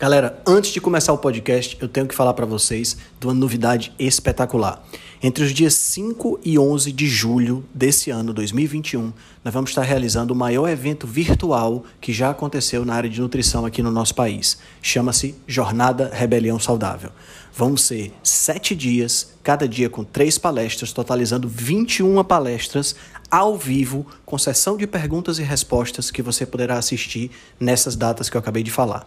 Galera, antes de começar o podcast, eu tenho que falar para vocês de uma novidade espetacular. Entre os dias 5 e 11 de julho desse ano, 2021, nós vamos estar realizando o maior evento virtual que já aconteceu na área de nutrição aqui no nosso país. Chama-se Jornada Rebelião Saudável. Vão ser sete dias, cada dia com três palestras, totalizando 21 palestras ao vivo, com sessão de perguntas e respostas que você poderá assistir nessas datas que eu acabei de falar.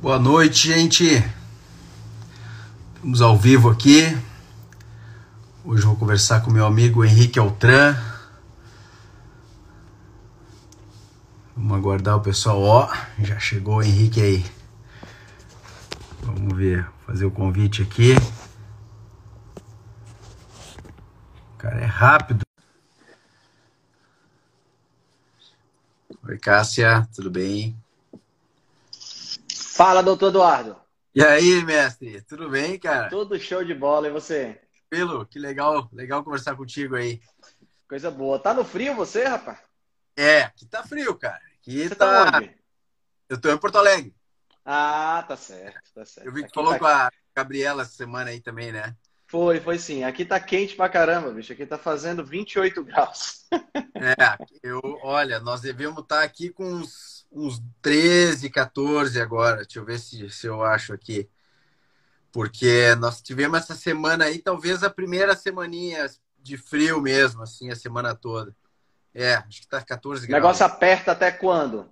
Boa noite, gente. Estamos ao vivo aqui. Hoje vou conversar com meu amigo Henrique Altran. Vamos aguardar o pessoal. Ó, já chegou o Henrique aí. Vamos ver, fazer o convite aqui. O cara é rápido. Oi, Cássia, tudo bem? Fala, doutor Eduardo. E aí, mestre? Tudo bem, cara? Tudo show de bola, e você? Pelo, que legal, legal conversar contigo aí. Coisa boa. Tá no frio você, rapaz? É, aqui tá frio, cara. Aqui você tá... tá? Eu tô em Porto Alegre. Ah, tá certo, tá certo. Eu vi que Aqui falou tá... com a Gabriela essa semana aí também, né? Foi, foi sim. Aqui tá quente pra caramba, bicho. Aqui tá fazendo 28 graus. É, eu, olha, nós devemos estar aqui com uns uns 13, 14 agora. Deixa eu ver se, se eu acho aqui. Porque nós tivemos essa semana aí, talvez a primeira semaninha de frio mesmo, assim, a semana toda. É, acho que tá 14 graus. O negócio aperta até quando?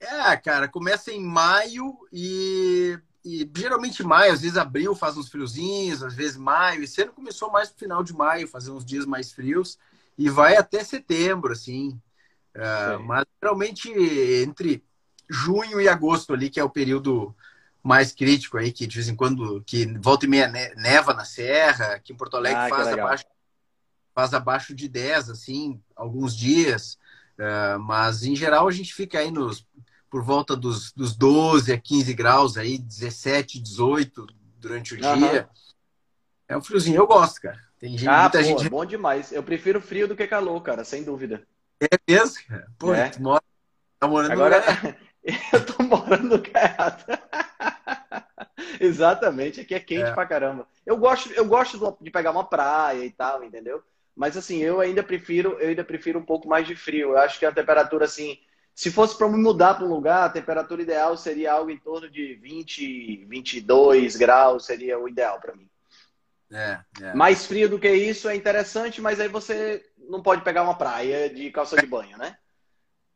É, cara, começa em maio e, e geralmente maio, às vezes abril faz uns friozinhos, às vezes maio. Esse ano começou mais pro final de maio, fazer uns dias mais frios e vai até setembro, assim. Uh, mas geralmente entre junho e agosto ali, que é o período mais crítico aí, que de vez em quando, que volta e meia neva na serra, que em Porto Alegre ah, faz, abaixo, faz abaixo de 10, assim, alguns dias. Uh, mas em geral a gente fica aí nos, por volta dos, dos 12 a 15 graus aí, 17, 18 durante o uhum. dia. É um friozinho, eu gosto, cara. Tem gente, ah, muita pô, gente... bom demais. Eu prefiro frio do que calor, cara, sem dúvida. É mesmo, cara? Pô, é. tu mora, tá morando Agora, no lugar... eu tô morando no lugar Exatamente, aqui é quente é. pra caramba. Eu gosto, eu gosto de pegar uma praia e tal, entendeu? Mas assim, eu ainda prefiro, eu ainda prefiro um pouco mais de frio. Eu acho que a temperatura assim, se fosse para me mudar para um lugar, a temperatura ideal seria algo em torno de 20, 22 graus, seria o ideal para mim. É, é. Mais frio do que isso é interessante, mas aí você não pode pegar uma praia de calça de banho, né?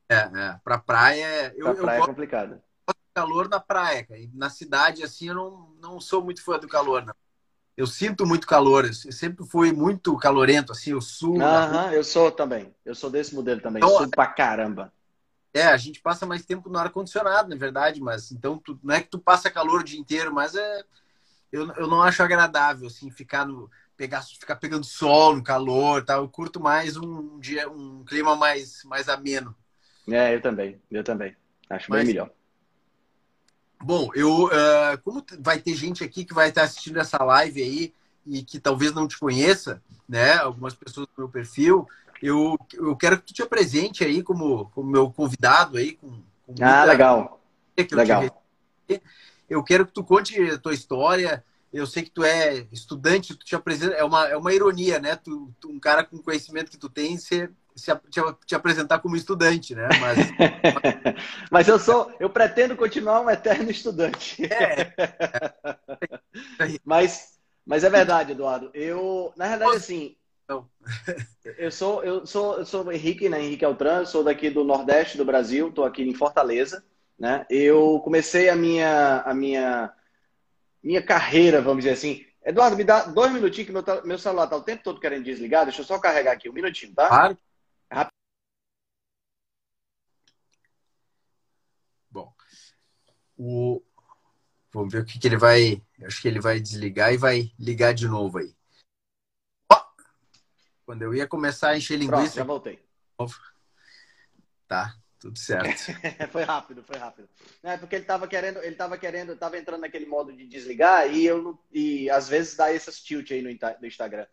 É, é. Pra praia. Eu, pra praia eu é complicado. Calor na praia, cara. Na cidade, assim, eu não, não sou muito fã do calor, não. Eu sinto muito calor. Eu sempre fui muito calorento, assim, eu suo. Aham, eu sou também. Eu sou desse modelo também. Então, eu suo pra caramba. É, a gente passa mais tempo no ar-condicionado, na verdade, mas então tu, não é que tu passa calor o dia inteiro, mas é. Eu, eu não acho agradável, assim, ficar no pegar, ficar pegando sol, no calor, tal. Eu curto mais um dia, um clima mais, mais ameno. É, eu também, eu também. Acho Mas, bem melhor. Bom, eu uh, como vai ter gente aqui que vai estar assistindo essa live aí e que talvez não te conheça, né? Algumas pessoas do meu perfil, eu, eu quero que tu te apresente aí como, como meu convidado aí. Com, com ah, legal. legal. Eu quero que tu conte a tua história. Eu sei que tu é estudante, tu te apresenta, é uma, é uma ironia, né? Tu, tu um cara com conhecimento que tu tem, você se, te, te, apresentar como estudante, né? Mas... Mas eu sou, eu pretendo continuar um eterno estudante. É. mas, mas é verdade, Eduardo. Eu, na verdade, assim, não. eu sou, eu sou, eu sou Henrique, né? Henrique Altran, sou daqui do Nordeste do Brasil, estou aqui em Fortaleza, né? Eu comecei a minha, a minha, minha carreira, vamos dizer assim. Eduardo, me dá dois minutinhos que meu, meu celular está o tempo todo querendo desligar. Deixa eu só carregar aqui um minutinho, tá? Claro. Rápido. Bom, o... vamos ver o que, que ele vai. Acho que ele vai desligar e vai ligar de novo aí. Quando eu ia começar a encher linguiça. Pronto, já voltei. Tá, tudo certo. foi rápido, foi rápido. É porque ele estava querendo, ele estava querendo, estava entrando naquele modo de desligar e eu e às vezes dá essas tilt aí no, no Instagram.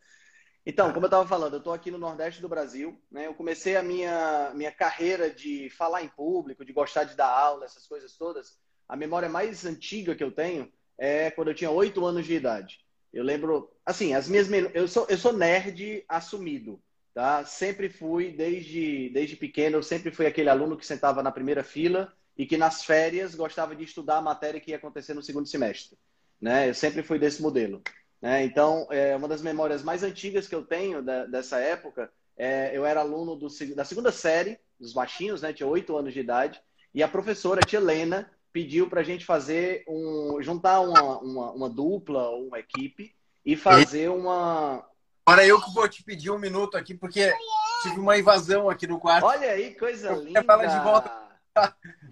Então, como eu estava falando, eu estou aqui no Nordeste do Brasil. Né? Eu comecei a minha, minha carreira de falar em público, de gostar de dar aula, essas coisas todas. A memória mais antiga que eu tenho é quando eu tinha oito anos de idade. Eu lembro, assim, as minhas. Eu sou, eu sou nerd assumido, tá? Sempre fui, desde, desde pequeno, eu sempre fui aquele aluno que sentava na primeira fila e que nas férias gostava de estudar a matéria que ia acontecer no segundo semestre. Né? Eu sempre fui desse modelo. Né? Então, é, uma das memórias mais antigas que eu tenho da, dessa época, é, eu era aluno do, da segunda série, dos baixinhos, né? tinha oito anos de idade, e a professora, a tia Helena, pediu para a gente fazer um. juntar uma, uma, uma dupla ou uma equipe e fazer uma. Agora eu que vou te pedir um minuto aqui, porque tive uma invasão aqui no quarto. Olha aí, coisa eu linda. Falar de volta.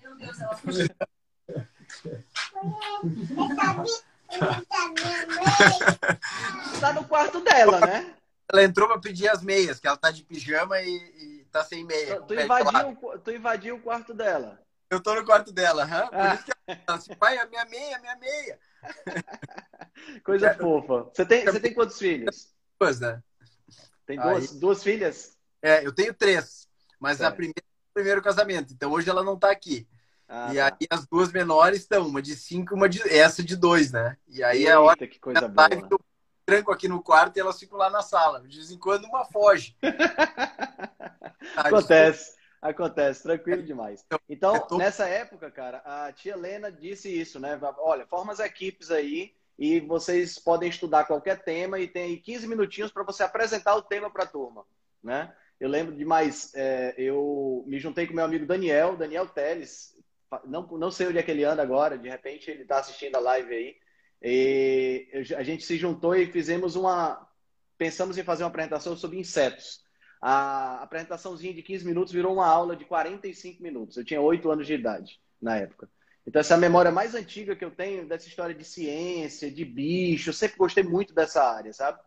Meu Deus, ela Tá no quarto dela, né? Ela entrou para pedir as meias, que ela tá de pijama e, e tá sem meia. Tu, tu invadiu, tu invadiu o quarto dela. Eu tô no quarto dela, hã? Por ah. isso que ela fala assim, pai, a minha meia, a minha meia. Coisa é. fofa. Você tem, você tem quantos filhos? Duas, né? Tem duas, Aí, duas filhas? É, eu tenho três. Mas certo. a primeira é primeiro casamento. Então hoje ela não tá aqui. Ah, e tá. aí as duas menores estão, uma de cinco uma de essa de dois, né? E aí Eita, é a hora que coisa boa. eu tranco aqui no quarto e elas ficam lá na sala. De vez em quando uma foge. Acontece. Acontece, tranquilo demais. Então, nessa época, cara, a tia Helena disse isso, né? Olha, forma as equipes aí e vocês podem estudar qualquer tema e tem 15 minutinhos para você apresentar o tema para a turma, né? Eu lembro demais, é, eu me juntei com meu amigo Daniel, Daniel Teles, não, não sei onde é que ele anda agora, de repente ele está assistindo a live aí, e a gente se juntou e fizemos uma, pensamos em fazer uma apresentação sobre insetos a apresentaçãozinha de 15 minutos virou uma aula de 45 minutos. Eu tinha 8 anos de idade na época. Então, essa é a memória mais antiga que eu tenho dessa história de ciência, de bicho. Eu sempre gostei muito dessa área, sabe?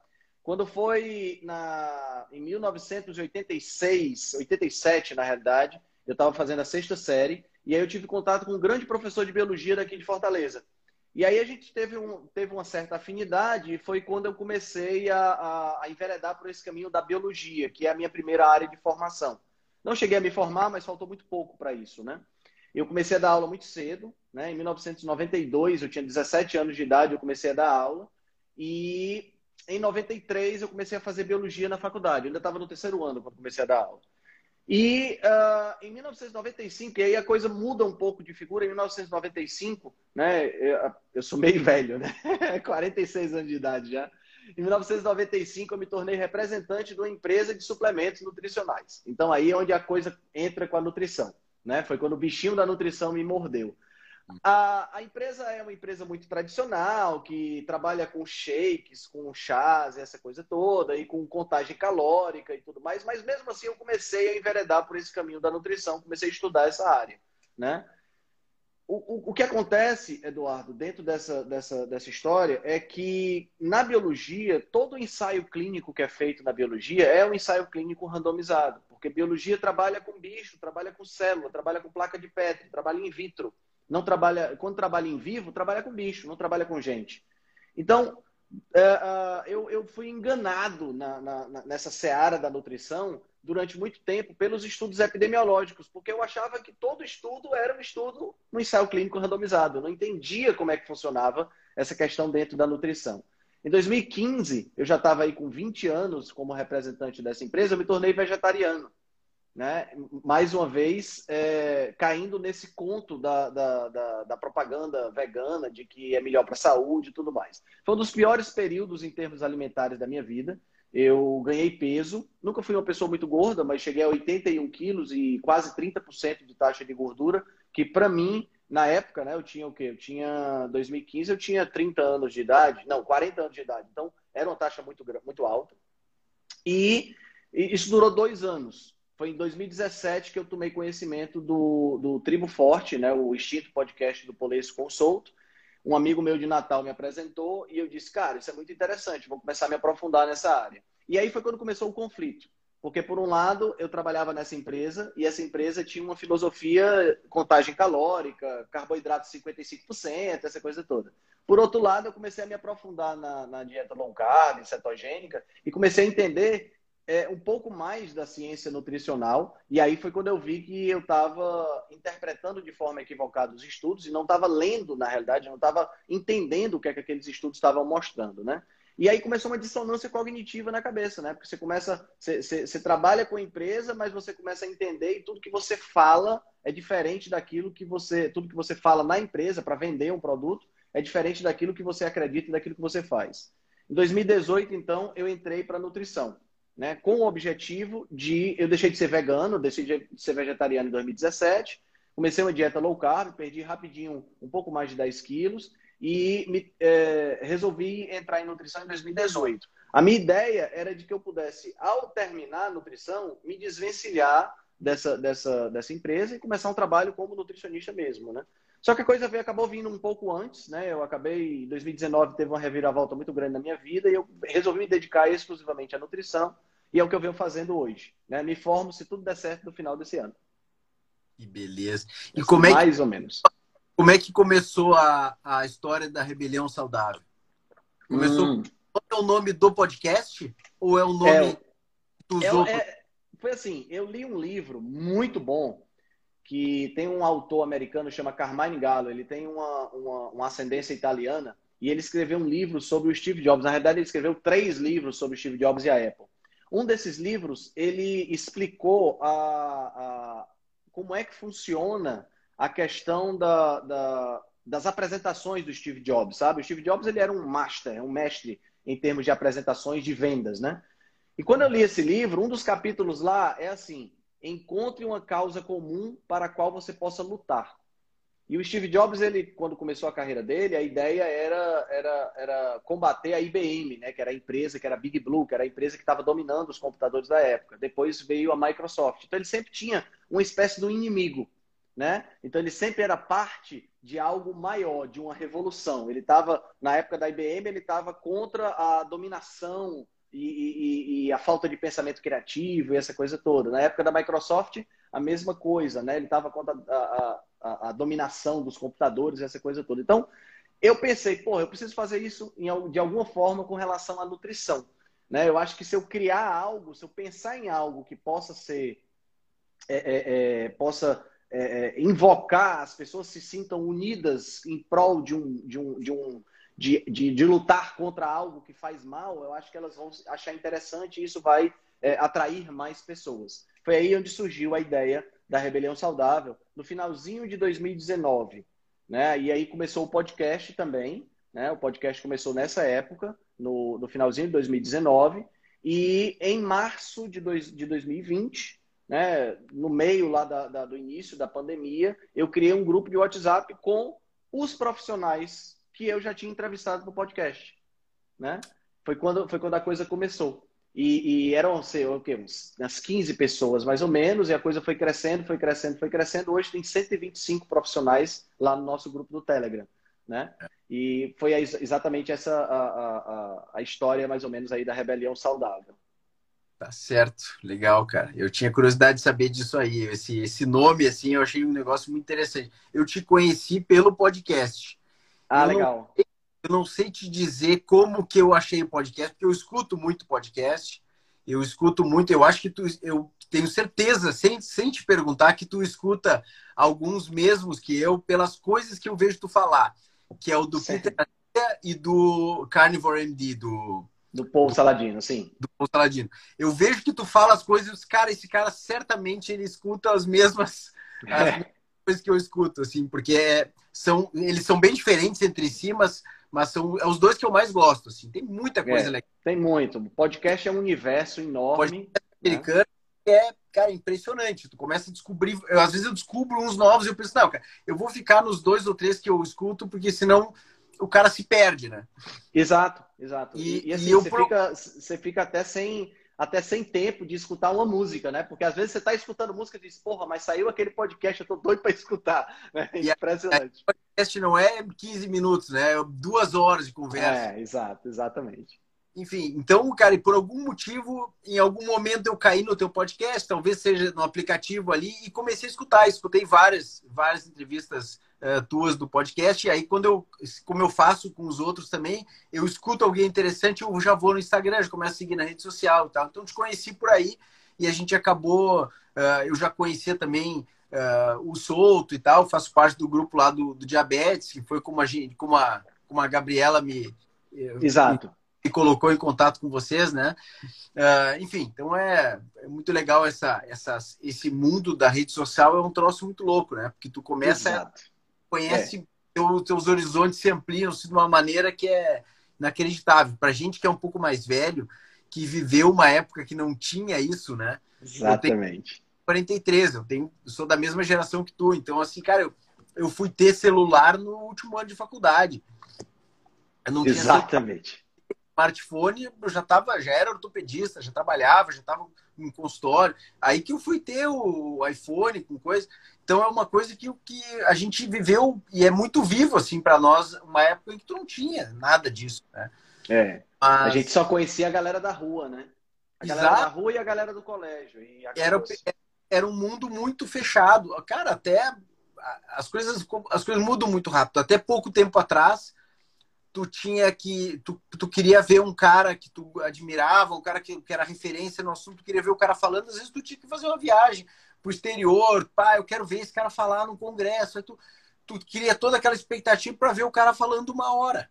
Quando foi na, em 1986, 87, na realidade, eu estava fazendo a sexta série, e aí eu tive contato com um grande professor de biologia daqui de Fortaleza. E aí a gente teve, um, teve uma certa afinidade e foi quando eu comecei a, a, a, enveredar por esse caminho da biologia, que é a minha primeira área de formação. Não cheguei a me formar, mas faltou muito pouco para isso, né? Eu comecei a dar aula muito cedo, né? Em 1992, eu tinha 17 anos de idade, eu comecei a dar aula. E em 93 eu comecei a fazer biologia na faculdade. Eu ainda estava no terceiro ano quando comecei a dar aula. E uh, em 1995, e aí a coisa muda um pouco de figura, em 1995, né, eu, eu sou meio velho, né, 46 anos de idade já, em 1995 eu me tornei representante de uma empresa de suplementos nutricionais. Então aí é onde a coisa entra com a nutrição, né, foi quando o bichinho da nutrição me mordeu. A, a, empresa é uma empresa muito tradicional, que trabalha com shakes, com chás, essa coisa toda, e com contagem calórica e tudo mais, mas mesmo assim eu comecei a enveredar por esse caminho da nutrição, comecei a estudar essa área, né? O, o, o que acontece, Eduardo, dentro dessa, dessa, dessa história, é que na biologia, todo ensaio clínico que é feito na biologia é um ensaio clínico randomizado, porque biologia trabalha com bicho, trabalha com célula, trabalha com placa de Petri, trabalha in vitro. não trabalha, quando trabalha em vivo, trabalha com bicho, não trabalha com gente. Então, uh, eu, eu fui enganado na, na, nessa seara da nutrição durante muito tempo pelos estudos epidemiológicos, porque eu achava que todo estudo era um estudo no ensaio clínico randomizado. Eu não entendia como é que funcionava essa questão dentro da nutrição. Em 2015, eu já estava aí com 20 anos como representante dessa empresa, eu me tornei vegetariano. Né? Mais uma vez, é, caindo nesse conto da, da, da, da, propaganda vegana de que é melhor para a saúde e tudo mais. Foi um dos piores períodos em termos alimentares da minha vida. Eu ganhei peso, nunca fui uma pessoa muito gorda, mas cheguei a 81 quilos e quase 30% de taxa de gordura, que para mim, na época, né, eu tinha o quê? Eu tinha, 2015, eu tinha 30 anos de idade, não, 40 anos de idade, então era uma taxa muito, muito alta. E, e isso durou dois anos. Foi em 2017 que eu tomei conhecimento do, do Tribo Forte, né, o extinto podcast do Polês Consulto, um amigo meu de Natal me apresentou e eu disse, cara, isso é muito interessante, vou começar a me aprofundar nessa área. E aí foi quando começou o conflito. Porque, por um lado, eu trabalhava nessa empresa e essa empresa tinha uma filosofia contagem calórica, carboidrato 55%, essa coisa toda. Por outro lado, eu comecei a me aprofundar na, na dieta low carb, cetogênica, e comecei a entender é, um pouco mais da ciência nutricional. E aí foi quando eu vi que eu estava interpretando de forma equivocada os estudos e não estava lendo, na realidade, não estava entendendo o que, é que aqueles estudos estavam mostrando, né? E aí começou uma dissonância cognitiva na cabeça, né? Porque você começa, você, você, você trabalha com a empresa, mas você começa a entender e tudo que você fala é diferente daquilo que você, tudo que você fala na empresa para vender um produto é diferente daquilo que você acredita e daquilo que você faz. Em 2018, então, eu entrei para nutrição né, com o objetivo de. Eu deixei de ser vegano, decidi ser vegetariano em 2017, comecei uma dieta low carb, perdi rapidinho um pouco mais de 10 quilos e me, é, resolvi entrar em nutrição em 2018. A minha ideia era de que eu pudesse, ao terminar a nutrição, me desvencilhar dessa, dessa, dessa empresa e começar um trabalho como nutricionista mesmo, né? Só que a coisa veio, acabou vindo um pouco antes, né? Eu acabei, em 2019, teve uma reviravolta muito grande na minha vida e eu resolvi me dedicar exclusivamente à nutrição e é o que eu venho fazendo hoje. Né? Me formo, se tudo der certo, no final desse ano. Que beleza. E assim, como é que, mais ou menos. Como é que começou a, a história da Rebelião Saudável? Começou. Hum. É o nome do podcast? Ou é o nome é, dos é, outros? É, foi assim, eu li um livro muito bom que tem um autor americano chama Carmine Gallo. Ele tem uma, uma, uma, ascendência italiana e ele escreveu um livro sobre o Steve Jobs. Na verdade, ele escreveu três livros sobre o Steve Jobs e a Apple. Um desses livros ele explicou a, a como é que funciona a questão da, da, das apresentações do Steve Jobs, sabe? O Steve Jobs ele era um master, um mestre em termos de apresentações de vendas, né? E quando eu li esse livro, um dos capítulos lá é assim: encontre uma causa comum para a qual você possa lutar. E o Steve Jobs, ele, quando começou a carreira dele, a ideia era, era, era combater a IBM, né, que era a empresa, que era a Big Blue, que era a empresa que estava dominando os computadores da época. Depois veio a Microsoft. Então ele sempre tinha uma espécie de um inimigo. Né? Então ele sempre era parte de algo maior, de uma revolução. Ele estava, na época da IBM, ele estava contra a dominação e, e, e, a falta de pensamento criativo e essa coisa toda. Na época da Microsoft, a mesma coisa, né? Ele estava contra a, a, a, dominação dos computadores, essa coisa toda. Então, eu pensei, pô, eu preciso fazer isso em, de alguma forma com relação à nutrição. Né? Eu acho que se eu criar algo, se eu pensar em algo que possa ser, é, é, é, possa é, é, invocar as pessoas se sintam unidas em prol de um, de um, de um de, de, de, lutar contra algo que faz mal, eu acho que elas vão achar interessante e isso vai é, atrair mais pessoas. Foi aí onde surgiu a ideia da Rebelião Saudável, no finalzinho de 2019. Né? E aí começou o podcast também. Né? O podcast começou nessa época, no, no finalzinho de 2019. E em março de, dois, de 2020, né, no meio lá da, da, do início da pandemia, eu criei um grupo de WhatsApp com os profissionais que eu já tinha entrevistado no podcast, né? Foi quando, foi quando a coisa começou. E, e eram, sei o quê, umas 15 pessoas, mais ou menos, e a coisa foi crescendo, foi crescendo, foi crescendo. Hoje tem 125 profissionais lá no nosso grupo do Telegram, né? E foi exatamente essa a, a, a, história, mais ou menos, aí da rebelião saudável. Tá certo, legal, cara. Eu tinha curiosidade de saber disso aí. Esse, esse nome, assim, eu achei um negócio muito interessante. Eu te conheci pelo podcast. Ah, eu legal. Não, eu não sei te dizer como que eu achei o podcast, porque eu escuto muito podcast. Eu escuto muito, eu acho que tu, eu tenho certeza, sem, sem te perguntar, que tu escuta alguns mesmos que eu, pelas coisas que eu vejo tu falar, que é o do Peter e do Carnivore MD, do do Paul Saladino, sim. Do Paul Saladino. Eu vejo que tu fala as coisas, cara, esse cara certamente ele escuta as mesmas, as mesmas coisas que eu escuto, assim, porque é, são, eles são bem diferentes entre si, mas, mas são é os dois que eu mais gosto, assim. Tem muita coisa é, legal. Tem muito. O podcast é um universo enorme. Podcast né? americano é, cara, impressionante. Tu começa a descobrir. Eu, às vezes eu descubro uns novos e eu penso, não, cara, eu vou ficar nos dois ou três que eu escuto, porque senão o cara se perde, né? Exato, exato. E, e, assim, e você, pro... fica, você fica até sem, até sem tempo de escutar uma música, né? Porque às vezes você está escutando música e diz, porra, mas saiu aquele podcast, eu tô doido para escutar. Né? É impressionante. O podcast não é 15 minutos, né? É duas horas de conversa. É, exato, exatamente. Enfim, então, cara, por algum motivo, em algum momento eu caí no teu podcast, talvez seja no aplicativo ali, e comecei a escutar. Escutei várias, várias entrevistas uh, tuas do podcast. E aí, quando eu, como eu faço com os outros também, eu escuto alguém interessante, eu já vou no Instagram, já começo a seguir na rede social e tal. Então, te conheci por aí e a gente acabou. Uh, eu já conhecia também uh, o Souto e tal, faço parte do grupo lá do, do Diabetes, que foi como a, gente, como a, como a Gabriela me. Exato. Me, colocou em contato com vocês, né? Uh, enfim, então é, é, muito legal essa, esse mundo da rede social, é um troço muito louco, né? Porque tu começa Exato conhece, é. os teus horizontes se ampliam -se de uma maneira que é inacreditável. Para gente que é um pouco mais velho, que viveu uma época que não tinha isso, né? Exatamente. Eu 43, eu, tenho, eu sou da mesma geração que tu. Então, assim, cara, eu, eu fui ter celular no último ano de faculdade. Exatamente. Smartphone, eu já tava, já era ortopedista, já trabalhava, já estava em consultório. Aí que eu fui ter o iPhone com coisa. Então é uma coisa que, que a gente viveu e é muito vivo assim para nós, uma época em que tu não tinha nada disso, né? É. Mas... A gente só conhecia a galera da rua, né? A galera Exato. da rua e a galera do colégio. era, era um mundo muito fechado. Cara, até as coisas, as coisas mudam muito rápido. Até pouco tempo atrás, tu tinha que. Tu, tu queria ver um cara que tu admirava, um cara que, que era referência no assunto, tu queria ver o cara falando, às vezes tu tinha que fazer uma viagem pro exterior, pá, eu quero ver esse cara falar no congresso. Aí tu, tu cria toda aquela expectativa para ver o cara falando uma hora.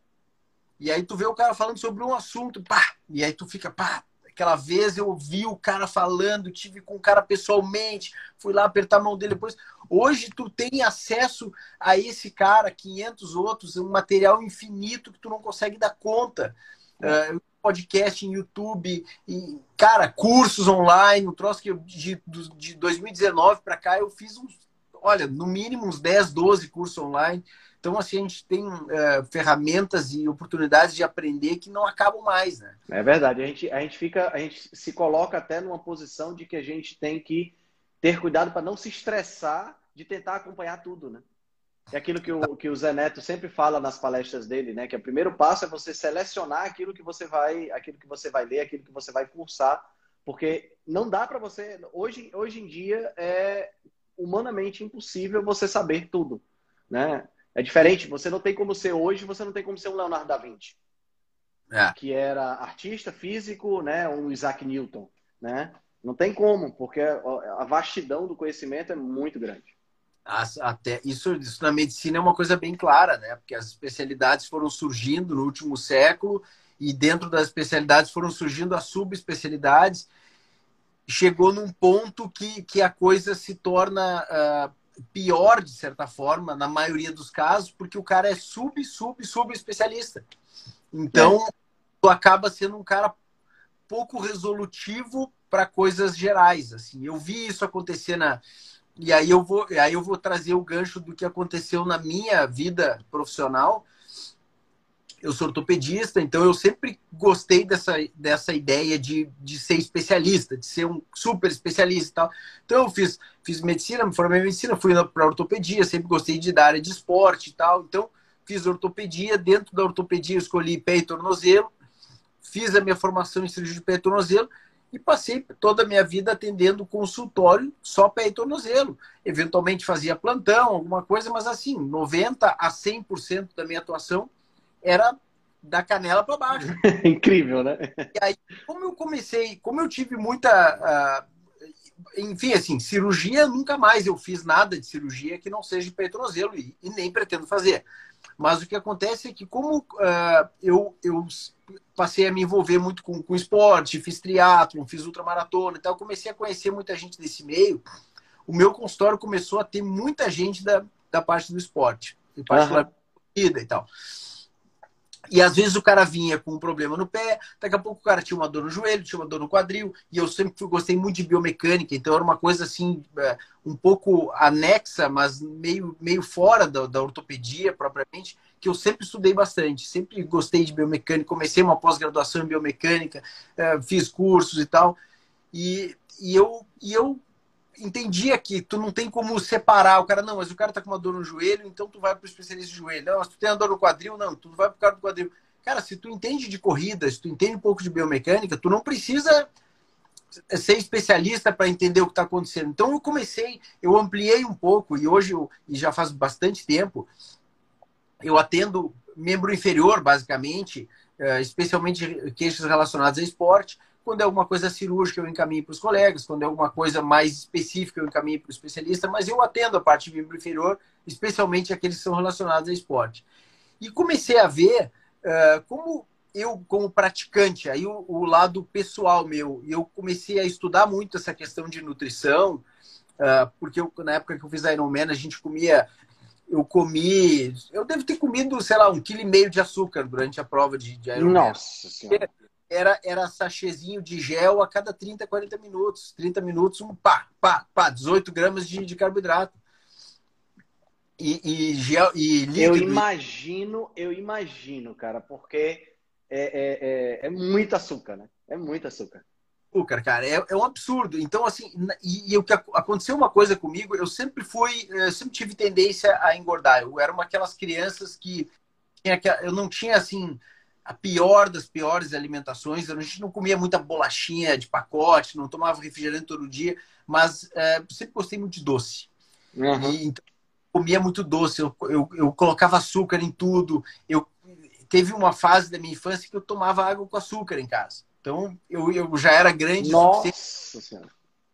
E aí tu vê o cara falando sobre um assunto, pá, e aí tu fica, pá, aquela vez eu vi o cara falando, tive com o cara pessoalmente, fui lá apertar a mão dele depois. Hoje tu tem acesso a esse cara, 500 outros, um material infinito que tu não consegue dar conta. Uh, podcast em YouTube, e, cara, cursos online, um troço que eu, de, de 2019 para cá eu fiz uns, olha, no mínimo uns 10, 12 cursos online. Então, assim, a gente tem é, ferramentas e oportunidades de aprender que não acabam mais, né? É verdade. A gente, a gente fica, a gente se coloca até numa posição de que a gente tem que ter cuidado para não se estressar de tentar acompanhar tudo, né? É aquilo que o, que o Zé Neto sempre fala nas palestras dele, né? Que o primeiro passo é você selecionar aquilo que você vai, aquilo que você vai ler, aquilo que você vai cursar, porque não dá para você hoje, hoje em dia é humanamente impossível você saber tudo, né? É diferente, você não tem como ser hoje, você não tem como ser um Leonardo da Vinci, é. que era artista, físico, né? Um Isaac Newton, né? Não tem como, porque a vastidão do conhecimento é muito grande até isso, isso na medicina é uma coisa bem clara, né? Porque as especialidades foram surgindo no último século e dentro das especialidades foram surgindo as subespecialidades. Chegou num ponto que, que a coisa se torna uh, pior, de certa forma, na maioria dos casos, porque o cara é sub, sub, sub especialista. Então, é. tu acaba sendo um cara pouco resolutivo para coisas gerais. Assim, eu vi isso acontecer na, e aí eu vou, aí eu vou trazer o gancho do que aconteceu na minha vida profissional. Eu sou ortopedista, então eu sempre gostei dessa, dessa ideia de, de ser especialista, de ser um super especialista tal. Então eu fiz, fiz medicina, me formei em medicina, fui para ortopedia, sempre gostei de dar área de esporte e tal. Então fiz ortopedia, dentro da ortopedia escolhi pé e tornozelo, fiz a minha formação em cirurgia de pé e tornozelo e passei toda a minha vida atendendo consultório só pé e tornozelo. Eventualmente fazia plantão, alguma coisa, mas assim, 90 a 100% da minha atuação era da canela para baixo. Incrível, né? E aí, como eu comecei, como eu tive muita. Uh, enfim, assim, cirurgia nunca mais eu fiz nada de cirurgia que não seja de pé tornozelo e, e nem pretendo fazer. Mas o que acontece é que, como uh, eu, eu passei a me envolver muito com, com esporte, fiz triatlon, fiz ultramaratona e tal, comecei a conhecer muita gente desse meio, o meu consultório começou a ter muita gente da, da parte do esporte, de parte uhum. da corrida e tal. E às vezes o cara vinha com um problema no pé, daqui a pouco o cara tinha uma dor no joelho, tinha uma dor no quadril, e eu sempre fui, gostei muito de biomecânica, então era uma coisa assim, é, um pouco anexa, mas meio, meio fora da, da ortopedia propriamente, que eu sempre estudei bastante, sempre gostei de biomecânica, comecei uma pós-graduação em biomecânica, é, fiz cursos e tal, e, e, eu, e eu entendia que tu não tem como separar o cara, não, mas o cara tá com uma dor no joelho, então tu vai pro especialista de joelho. Não, mas tu tem uma dor no quadril, não, tu vai pro cara do quadril. Cara, se tu entende de corrida, se tu entende um pouco de biomecânica, tu não precisa ser especialista para entender o que está acontecendo. Então eu comecei, eu ampliei um pouco e hoje eu, e já faz bastante tempo eu atendo membro inferior basicamente, eh, especialmente queixas relacionadas a esporte. Quando é alguma coisa cirúrgica, eu encaminho para os colegas. Quando é alguma coisa mais específica, eu encaminho para o especialista. Mas eu atendo a parte de membro inferior, especialmente aqueles que são relacionados a esporte. E comecei a ver uh, como eu, como praticante, aí o, o, lado pessoal meu, e eu comecei a estudar muito essa questão de nutrição, uh, porque eu, na época que eu fiz Ironman, a gente comia eu comi. Eu devo ter comido, sei lá, um quilo e meio de açúcar durante a prova de, de Ironman. Nossa Senhora era, era sachezinho de gel a cada 30, 40 minutos. 30 minutos, um pá, pá, pá, 18 gramas de, de carboidrato. E, e, gel, e líquido. Eu imagino, eu imagino, cara, porque é, é, é, é muito açúcar, né? É muito açúcar. Açúcar, cara, é, é um absurdo. Então, assim, e, e, o que aconteceu uma coisa comigo, eu sempre fui, eu sempre tive tendência a engordar. Eu era uma daquelas crianças que tinha, eu não tinha assim a pior das piores alimentações. A gente não comia muita bolachinha de pacote, não tomava refrigerante todo dia, mas é, sempre gostei muito de doce. Uhum. E, então, comia muito doce, eu, eu, eu, colocava açúcar em tudo. Eu teve uma fase da minha infância que eu tomava água com açúcar em casa. Então eu, eu já era grande. Nossa senhora.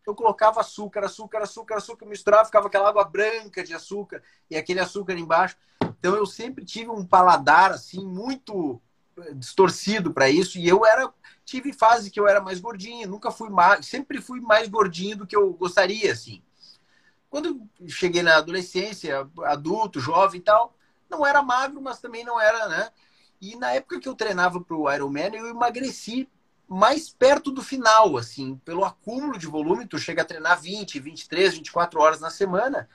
Eu colocava açúcar, açúcar, açúcar, açúcar, misturava, ficava aquela água branca de açúcar e aquele açúcar embaixo. Então eu sempre tive um paladar assim muito distorcido para isso e eu era tive fase que eu era mais gordinho, nunca fui mais, sempre fui mais gordinho do que eu gostaria assim. Quando cheguei na adolescência, adulto, jovem e tal, não era magro, mas também não era, né? E na época que eu treinava para o Ironman, eu emagreci mais perto do final, assim, pelo acúmulo de volume, tu chega a treinar 20, 23, 24 horas na semana,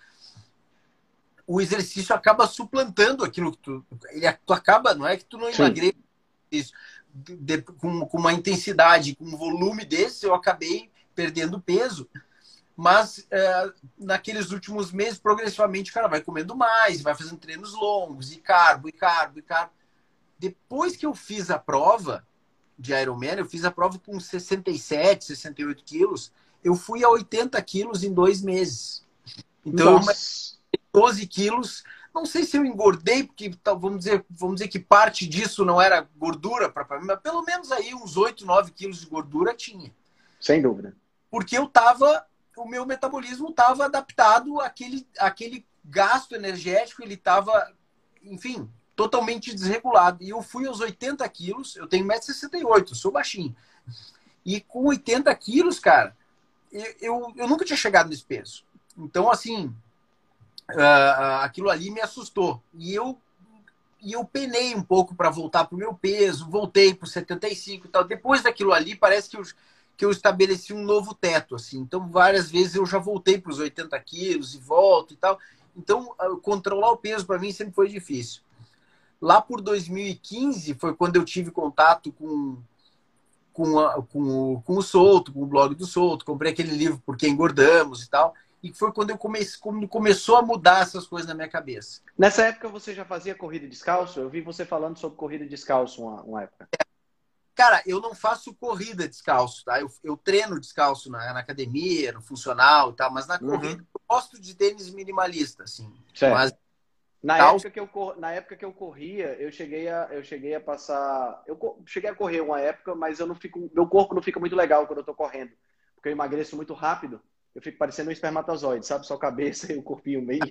o exercício acaba suplantando aquilo que tu, ele, tu acaba, não é que tu não emagrece isso de, com, com uma intensidade, com um volume desse, eu acabei perdendo peso. Mas é, naqueles últimos meses, progressivamente, o cara vai comendo mais, vai fazendo treinos longos, e carbo, e carbo, e carbo. Depois que eu fiz a prova de Ironman, eu fiz a prova com 67, 68 quilos, eu fui a 80 quilos em dois meses. Então, Nossa. 12 quilos não sei se eu engordei, porque vamos dizer, vamos dizer que parte disso não era gordura mas pelo menos aí uns 8, 9 quilos de gordura tinha. Sem dúvida. Porque eu tava, o meu metabolismo estava adaptado àquele, àquele gasto energético, ele estava, enfim, totalmente desregulado. E eu fui aos 80 quilos, eu tenho 1,68m, sou baixinho. E com 80 quilos, cara, eu, eu, eu nunca tinha chegado nesse peso. Então, assim, uh, aquilo ali me assustou. E eu, e eu penei um pouco para voltar para o meu peso, voltei para 75 e tal. Depois daquilo ali, parece que eu, que eu estabeleci um novo teto. assim. Então, várias vezes eu já voltei para os 80 quilos e volto e tal. Então, controlar o peso para mim sempre foi difícil. Lá por 2015 foi quando eu tive contato com, com, a, com, o, com o Solto, com o blog do Solto. Comprei aquele livro Por que Engordamos e tal e foi quando eu comecei, quando começou a mudar essas coisas na minha cabeça. Nessa época você já fazia corrida descalço? Eu vi você falando sobre corrida descalço uma, uma época. Cara, eu não faço corrida descalço, tá? Eu, eu treino descalço na, na, academia, no funcional e tal, mas na uhum. corrida eu gosto de tênis minimalista, assim. Certo. Mas na época, que eu, na época que eu corria, eu cheguei a, eu cheguei a passar. Eu cheguei a correr uma época, mas eu não fico. Meu corpo não fica muito legal quando eu tô correndo. Porque eu emagreço muito rápido. Eu fico parecendo um espermatozoide, sabe? Só a cabeça e o corpinho meio.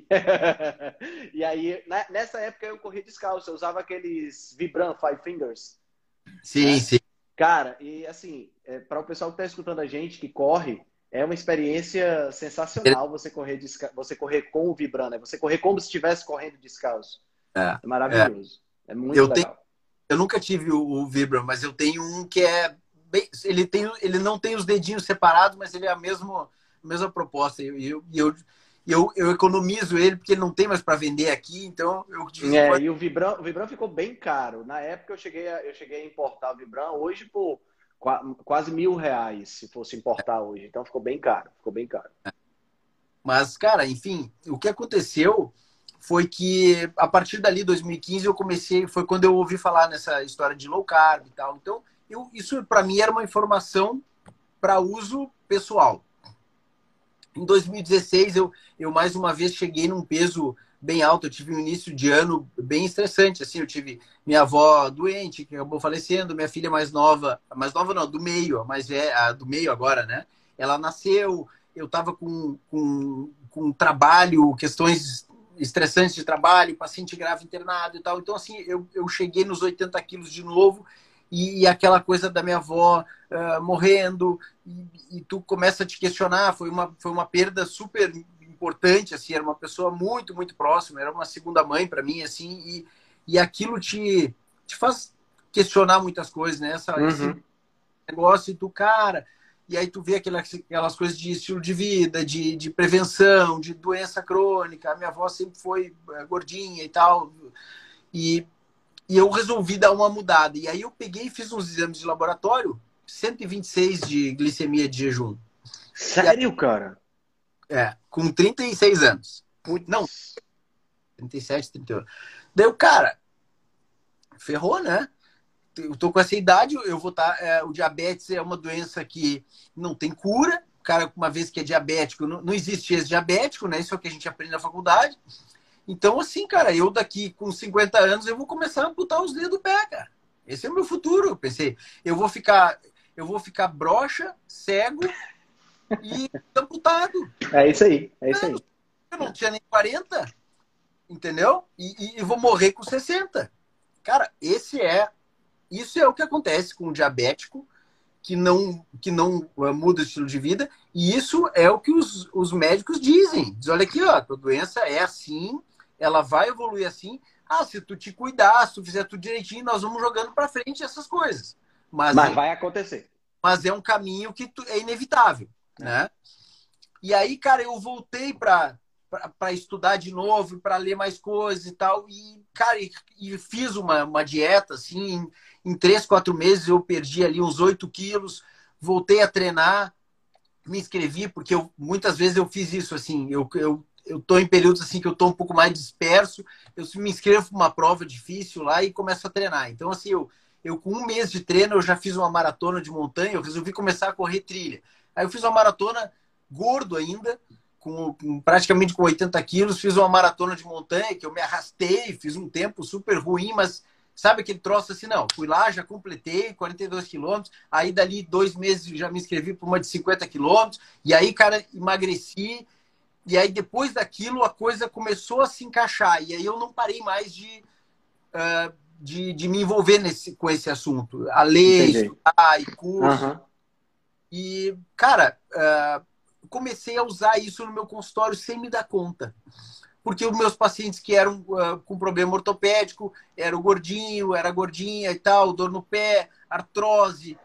e aí, nessa época eu corria descalço. Eu usava aqueles Vibram Five Fingers. Sim, né? sim. Cara, e assim, é, para o pessoal que está escutando a gente, que corre, é uma experiência sensacional você correr, desca... você correr com o Vibram, né? Você correr como se estivesse correndo descalço. É, é maravilhoso. É, é muito eu legal. Tenho... Eu nunca tive o, o Vibram, mas eu tenho um que é bem... ele tem ele não tem os dedinhos separados, mas ele é a mesma proposta. E eu, eu, eu, eu, eu, economizo ele porque ele não tem mais para vender aqui, então eu É, e o Vibram, o Vibram ficou bem caro. Na época eu cheguei a, eu cheguei a importar o Vibram, hoje por quase mil reais se fosse importar hoje. Então ficou bem caro, ficou bem caro. Mas, cara, enfim, o que aconteceu foi que a partir dali, 2015, eu comecei, foi quando eu ouvi falar nessa história de low carb e tal. Então, eu, isso para mim era uma informação para uso pessoal. Em 2016, eu, eu mais uma vez cheguei num peso bem alto. Eu tive um início de ano bem estressante. Assim, eu tive minha avó doente, que acabou falecendo, minha filha mais nova, mais nova não, do meio, mas é a do meio agora, né? Ela nasceu, eu estava com, com, com trabalho, questões estressantes de trabalho, paciente grave internado e tal. Então, assim, eu, eu cheguei nos 80 quilos de novo e, aquela coisa da minha avó uh, morrendo e, e, tu começa a te questionar. Foi uma, foi uma perda super importante, assim, era uma pessoa muito, muito próxima, era uma segunda mãe para mim, assim, e, e aquilo te, te faz questionar muitas coisas, né? Essa, uhum. Esse negócio do cara. E aí tu vê aquelas, aquelas coisas de estilo de vida, de, de prevenção, de doença crônica. A minha avó sempre foi eh, gordinha e tal. E, e eu resolvi dar uma mudada. E aí eu peguei e fiz uns exames de laboratório, 126 de glicemia de jejum. Sério, aí, cara? É, com 36 anos. Não, 37, 38. Daí o cara, ferrou, né? Eu tô com essa idade, eu vou estar. Tá, é, o diabetes é uma doença que não tem cura. O cara, uma vez que é diabético, não, não existe ex-diabético, né? Isso é o que a gente aprende na faculdade. Então, assim, cara, eu daqui com 50 anos eu vou começar a amputar os dedos do pé, cara. Esse é o meu futuro. Eu pensei, eu vou ficar, eu vou ficar broxa, cego e amputado. É isso aí, é isso aí. Eu não tinha nem 40, entendeu? E, e, vou morrer com 60. Cara, esse é. Isso é o que acontece com o diabético que não, que não uh, muda o estilo de vida. E isso é o que os, os médicos dizem. Diz, olha aqui, ó, a tua doença é assim, ela vai evoluir assim. Ah, se tu te cuidar, se tu fizer tudo direitinho, nós vamos jogando para frente essas coisas. Mas, mas é, vai acontecer. Mas é um caminho que tu, é inevitável né? E aí, cara, eu voltei para para estudar de novo, para ler mais coisas e tal. E, cara, e, e fiz uma, uma dieta, assim, em, em três, quatro meses eu perdi ali uns oito quilos, voltei a treinar, me inscrevi, porque eu, muitas vezes eu fiz isso, assim, eu, eu, eu tô em períodos assim que eu tô um pouco mais disperso, eu me inscrevo para uma prova difícil lá e começo a treinar. Então, assim, eu, eu com um mês de treino, eu já fiz uma maratona de montanha, eu resolvi começar a correr trilha. Aí eu fiz uma maratona gordo ainda, com, com, praticamente com 80 quilos, fiz uma maratona de montanha que eu me arrastei, fiz um tempo super ruim, mas sabe aquele troço assim, não, fui lá, já completei 42 quilômetros, aí dali dois meses já me inscrevi para uma de 50 quilômetros, e aí, cara, emagreci, e aí depois daquilo a coisa começou a se encaixar, e aí eu não parei mais de, uh, de, de, me envolver nesse, com esse assunto, a ler, Entendi. estudar e curso. Uhum. E, cara, uh, comecei a usar isso no meu consultório sem me dar conta. Porque os meus pacientes que eram uh, com problema ortopédico, era o gordinho, era gordinha e tal, dor no pé, artrose,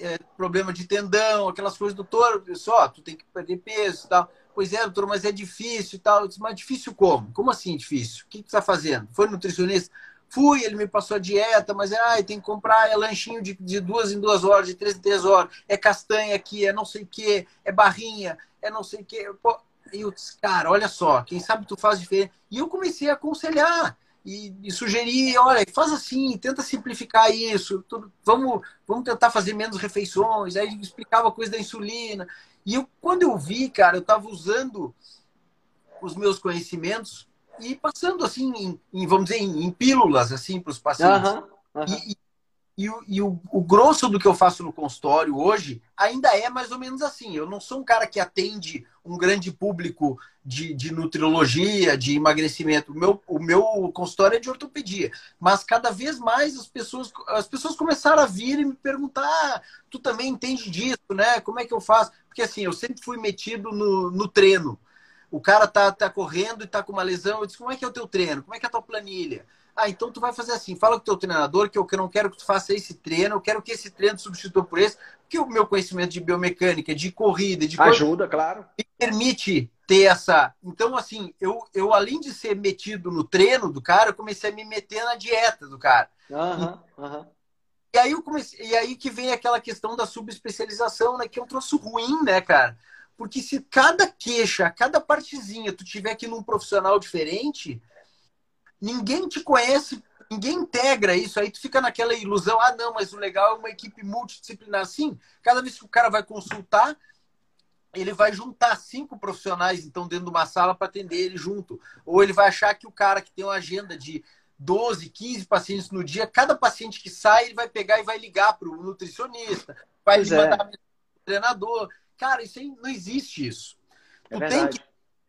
é, problema de tendão, aquelas coisas, doutor, só, tu tem que perder peso e tal. Pois é, doutor, mas é difícil e tal. Eu disse, mas difícil como? Como assim difícil? O que, que tu está fazendo? Foi nutricionista? Fui, ele me passou a dieta, mas é, tem que comprar é lanchinho de, de duas em duas horas, de três em três horas, é castanha aqui, é não sei o que, é barrinha, é não sei o que. E eu disse, cara, olha só, quem sabe tu faz diferente. E eu comecei a aconselhar. e, e sugerir, olha, faz assim, tenta simplificar isso, tudo, vamos, vamos tentar fazer menos refeições. Aí explicava a coisa da insulina. E eu, quando eu vi, cara, eu estava usando os meus conhecimentos e passando assim, em, em vamos dizer, em, em pílulas assim para os pacientes. Uhum, uhum. E, e, e o, o, grosso do que eu faço no consultório hoje ainda é mais ou menos assim. Eu não sou um cara que atende um grande público de, de nutriologia, de emagrecimento. O meu, o meu consultório é de ortopedia. Mas cada vez mais as pessoas, as pessoas começaram a vir e me perguntar: ah, tu também entende disso, né? Como é que eu faço? Porque assim, eu sempre fui metido no, no treino. O cara tá, tá correndo e tá com uma lesão. Eu disse: como é que é o teu treino? Como é que é a tua planilha? Ah, então tu vai fazer assim, fala com o teu treinador que eu, não quero que tu faça esse treino, eu quero que esse treino substitua por esse, porque o meu conhecimento de biomecânica, de corrida, de ajuda, claro, me permite ter essa. Então, assim, eu, eu além de ser metido no treino do cara, eu comecei a me meter na dieta do cara. Uhum, uhum. E aí eu comecei, e aí que vem aquela questão da subespecialização, né? Que é um troço ruim, né, cara? Porque se cada queixa, cada partezinha tu tiver aqui num profissional diferente, ninguém te conhece, ninguém integra isso, aí tu fica naquela ilusão, ah, não, mas o legal é uma equipe multidisciplinar. Sim, cada vez que o cara vai consultar, ele vai juntar cinco profissionais, então, dentro de uma sala para atender ele junto. Ou ele vai achar que o cara que tem uma agenda de 12, 15 pacientes no dia, cada paciente que sai, ele vai pegar e vai ligar para o nutricionista, vai pois mandar é. para o treinador. Cara, isso aí, não existe isso. É tu verdade.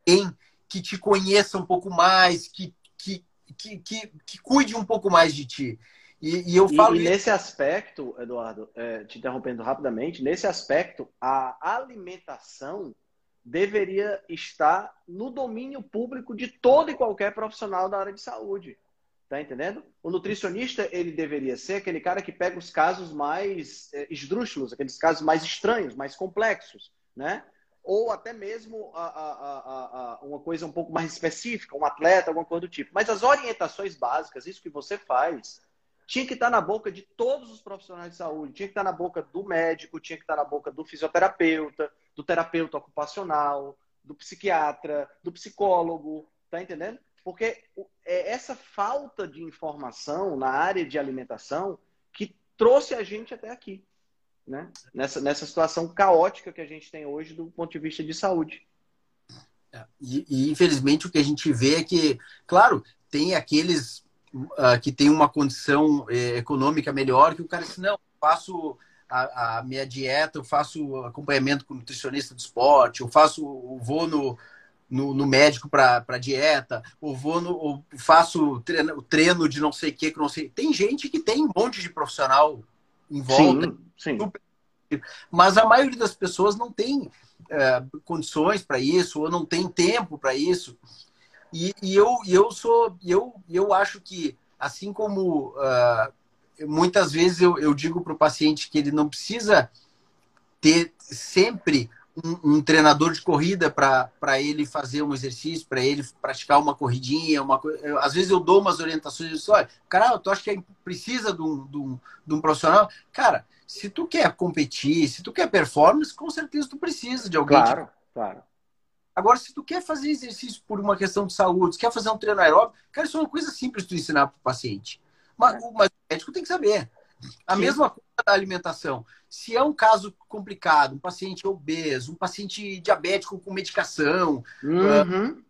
tem que ter que te conheça um pouco mais, que, que, que, que, que cuide um pouco mais de ti. E, e eu falo. E, e nesse aspecto, Eduardo, é, te interrompendo rapidamente, nesse aspecto, a alimentação deveria estar no domínio público de todo e qualquer profissional da área de saúde. Tá entendendo? O nutricionista, ele deveria ser aquele cara que pega os casos mais é, esdrúxulos, aqueles casos mais estranhos, mais complexos, né? ou até mesmo a, a, a, uma coisa um pouco mais específica, um atleta, alguma coisa do tipo. Mas as orientações básicas, isso que você faz, tinha que estar na boca de todos os profissionais de saúde, tinha que estar na boca do médico, tinha que estar na boca do fisioterapeuta, do terapeuta ocupacional, do psiquiatra, do psicólogo, tá entendendo? Porque é essa falta de informação na área de alimentação que trouxe a gente até aqui né? nessa, nessa situação caótica que a gente tem hoje do ponto de vista de saúde. É, e, e, infelizmente o que a gente vê é que, claro, tem aqueles uh, que tem uma condição eh, econômica melhor que o cara diz, não, faço a, a, minha dieta, eu faço acompanhamento com nutricionista do esporte, eu faço, eu vou no, no, no médico para dieta, ou vou no, ou faço treino, treino de não sei o que, que não sei. Tem gente que tem um monte de profissional em volta. Sim, sim. Mas a maioria das pessoas não tem é, condições para isso, ou não tem tempo para isso. E, e, eu, eu sou, eu, eu acho que, assim como uh, muitas vezes eu, eu digo para o paciente que ele não precisa ter sempre um, um treinador de corrida para ele fazer um exercício, para ele praticar uma corridinha, uma eu, às vezes eu dou umas orientações e digo, olha, cara, tu acha que é, precisa de um, de, um, de um profissional? Cara, se tu quer competir, se tu quer performance, com certeza tu precisa de alguém. Claro, claro. Agora, se tu quer fazer exercício por uma questão de saúde, se quer fazer um treino aeróbico, cara, isso é uma coisa simples tu ensinar para o paciente. Mas, é. mas o médico tem que saber. A Sim. mesma coisa da alimentação. Se é um caso complicado, um paciente obeso, um paciente diabético com medicação, uhum. uh,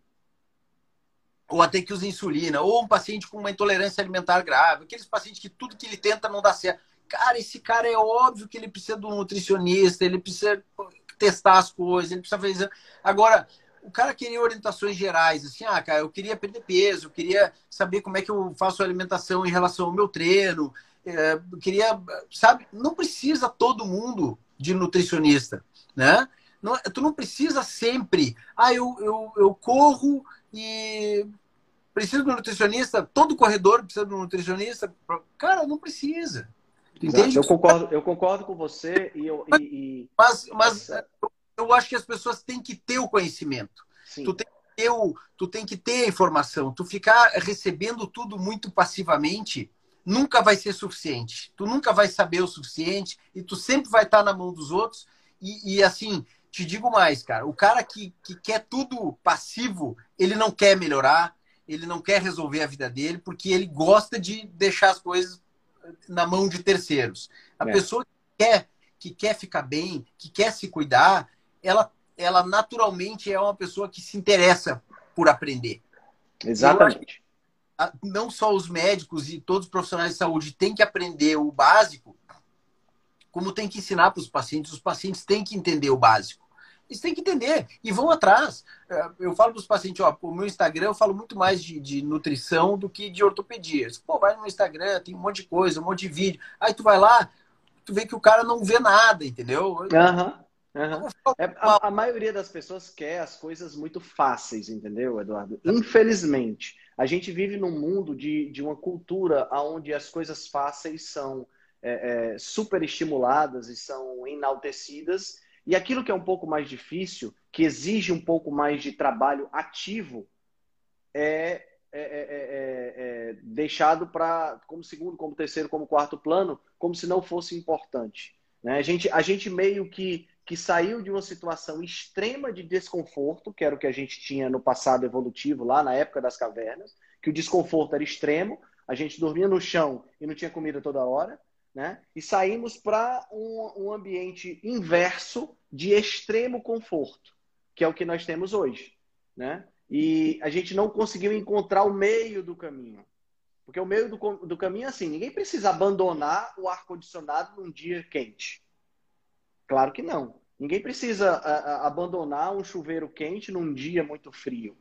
ou até que usa insulina, ou um paciente com uma intolerância alimentar grave, aqueles pacientes que tudo que ele tenta não dá certo. Cara, esse cara é óbvio que ele precisa de um nutricionista, ele precisa testar as coisas, ele precisa fazer. Agora, o cara queria orientações gerais, assim, ah, cara, eu queria perder peso, eu queria saber como é que eu faço a alimentação em relação ao meu treino, é, queria, sabe, não precisa todo mundo de nutricionista, né? Não, tu não precisa sempre, ah, eu, eu, eu corro e preciso de um nutricionista, todo corredor precisa de um nutricionista. Cara, não precisa. Entende? Eu concordo, eu concordo com você e eu. E, e... Mas, mas eu acho que as pessoas têm que ter o conhecimento. Sim. Tu tem que ter, o, tu tem que ter a informação. Tu ficar recebendo tudo muito passivamente nunca vai ser suficiente. Tu nunca vai saber o suficiente e tu sempre vai estar na mão dos outros. E, e assim, te digo mais, cara, o cara que, que quer tudo passivo, ele não quer melhorar, ele não quer resolver a vida dele porque ele gosta de deixar as coisas na mão de terceiros. A é. pessoa que quer, que quer ficar bem, que quer se cuidar, ela, ela naturalmente é uma pessoa que se interessa por aprender. Exatamente. Não só os médicos e todos os profissionais de saúde têm que aprender o básico, como tem que ensinar para os pacientes. Os pacientes têm que entender o básico. Eles têm que entender e vão atrás. É, eu falo para os pacientes, ó, o meu Instagram eu falo muito mais de, de nutrição do que de ortopedia. Pô, vai no Instagram, tem um monte de coisa, um monte de vídeo. Aí tu vai lá, tu vê que o cara não vê nada, entendeu? Uhum. Uhum. É, a, a, maioria das pessoas quer as coisas muito fáceis, entendeu, Eduardo? Infelizmente, a gente vive num mundo de, de uma cultura onde as coisas fáceis são é, é, super estimuladas e são enaltecidas, e aquilo que é um pouco mais difícil, que exige um pouco mais de trabalho ativo, é, é, é, é deixado para como segundo, como terceiro, como quarto plano, como se não fosse importante. Né? A, gente, a gente meio que, que saiu de uma situação extrema de desconforto, que era o que a gente tinha no passado evolutivo, lá na época das cavernas, que o desconforto era extremo, a gente dormia no chão e não tinha comida toda hora né? E saímos para um, um ambiente inverso de extremo conforto, que é o que nós temos hoje, né? E a gente não conseguiu encontrar o meio do caminho. Porque o meio do, do caminho é assim: ninguém precisa abandonar o ar-condicionado num dia quente. Claro que não. Ninguém precisa a, a, abandonar um chuveiro quente num dia muito frio.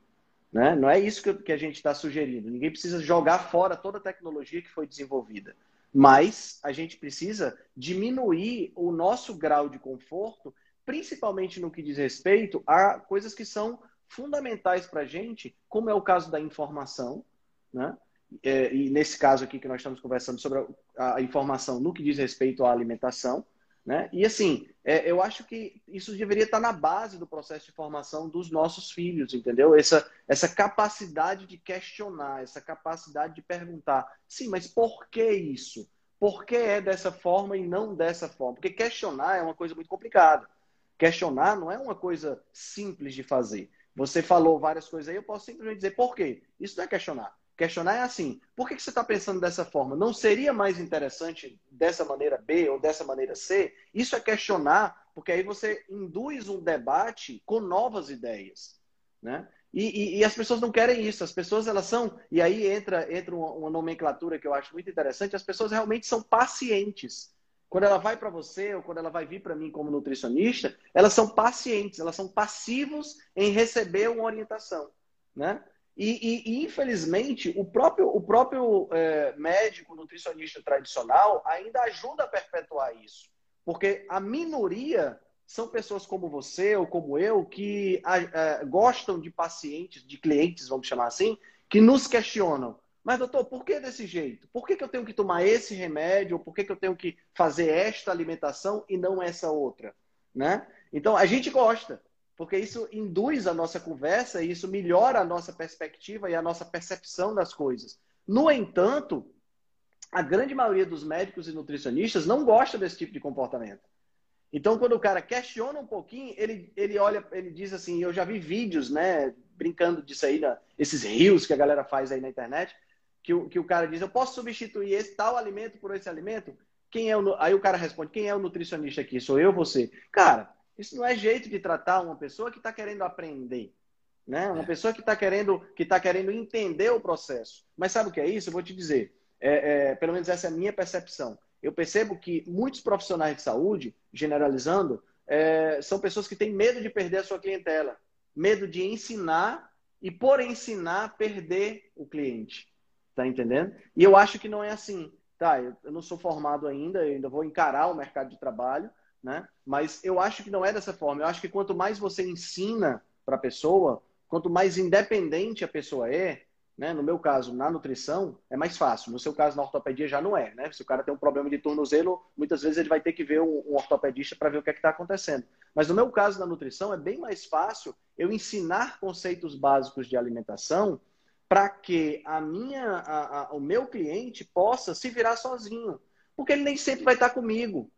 Né? Não é isso que, que a gente está sugerindo. Ninguém precisa jogar fora toda a tecnologia que foi desenvolvida. Mas a gente precisa diminuir o nosso grau de conforto, principalmente no que diz respeito a coisas que são fundamentais para a gente, como é o caso da informação, né? É, e nesse caso aqui que nós estamos conversando sobre a, a informação no que diz respeito à alimentação, né? E assim, é, eu acho que isso deveria estar na base do processo de formação dos nossos filhos, entendeu? Essa, essa capacidade de questionar, essa capacidade de perguntar, sim, mas por que isso? Por que é dessa forma e não dessa forma? Porque questionar é uma coisa muito complicada. Questionar não é uma coisa simples de fazer. Você falou várias coisas aí, eu posso simplesmente dizer por quê. Isso não é questionar. Questionar é assim: por que, você está pensando dessa forma? Não seria mais interessante dessa maneira B ou dessa maneira C? Isso é questionar, porque aí você induz um debate com novas ideias. Né? E, e, e, as pessoas não querem isso. As pessoas, elas são. E aí entra, entra uma, uma nomenclatura que eu acho muito interessante: as pessoas realmente são pacientes. Quando ela vai para você ou quando ela vai vir para mim como nutricionista, elas são pacientes, elas são passivos em receber uma orientação. Né? E, e, e, infelizmente, o próprio, o próprio é, médico nutricionista tradicional ainda ajuda a perpetuar isso. Porque a minoria são pessoas como você ou como eu que é, gostam de pacientes, de clientes, vamos chamar assim, que nos questionam. Mas, doutor, por que desse jeito? Por que, que eu tenho que tomar esse remédio? Ou por que, que eu tenho que fazer esta alimentação e não essa outra? Né? Então, a gente gosta porque isso induz a nossa conversa e isso melhora a nossa perspectiva e a nossa percepção das coisas. No entanto, a grande maioria dos médicos e nutricionistas não gosta desse tipo de comportamento. Então, quando o cara questiona um pouquinho, ele, ele olha, ele diz assim, eu já vi vídeos, né, brincando disso aí, né, esses rios que a galera faz aí na internet, que o, que o cara diz, eu posso substituir esse tal alimento por esse alimento? Quem é o, aí o cara responde, quem é o nutricionista aqui? Sou eu você? Cara, isso não é jeito de tratar uma pessoa que está querendo aprender. Né? Uma é. pessoa que está querendo, que tá querendo entender o processo. Mas sabe o que é isso? Eu vou te dizer. É, é, pelo menos essa é a minha percepção. Eu percebo que muitos profissionais de saúde, generalizando, é, são pessoas que têm medo de perder a sua clientela. Medo de ensinar e, por ensinar, perder o cliente. Tá entendendo? E eu acho que não é assim. Tá, eu, eu não sou formado ainda, eu ainda vou encarar o mercado de trabalho, né? Mas eu acho que não é dessa forma. Eu acho que quanto mais você ensina para a pessoa, quanto mais independente a pessoa é, né? No meu caso, na nutrição, é mais fácil. No seu caso, na ortopedia, já não é. Né? Se o cara tem um problema de tornozelo, muitas vezes ele vai ter que ver um, ortopedista para ver o que é está acontecendo. Mas no meu caso, na nutrição, é bem mais fácil eu ensinar conceitos básicos de alimentação para que a minha, a, a, o meu cliente possa se virar sozinho. Porque ele nem sempre vai estar comigo.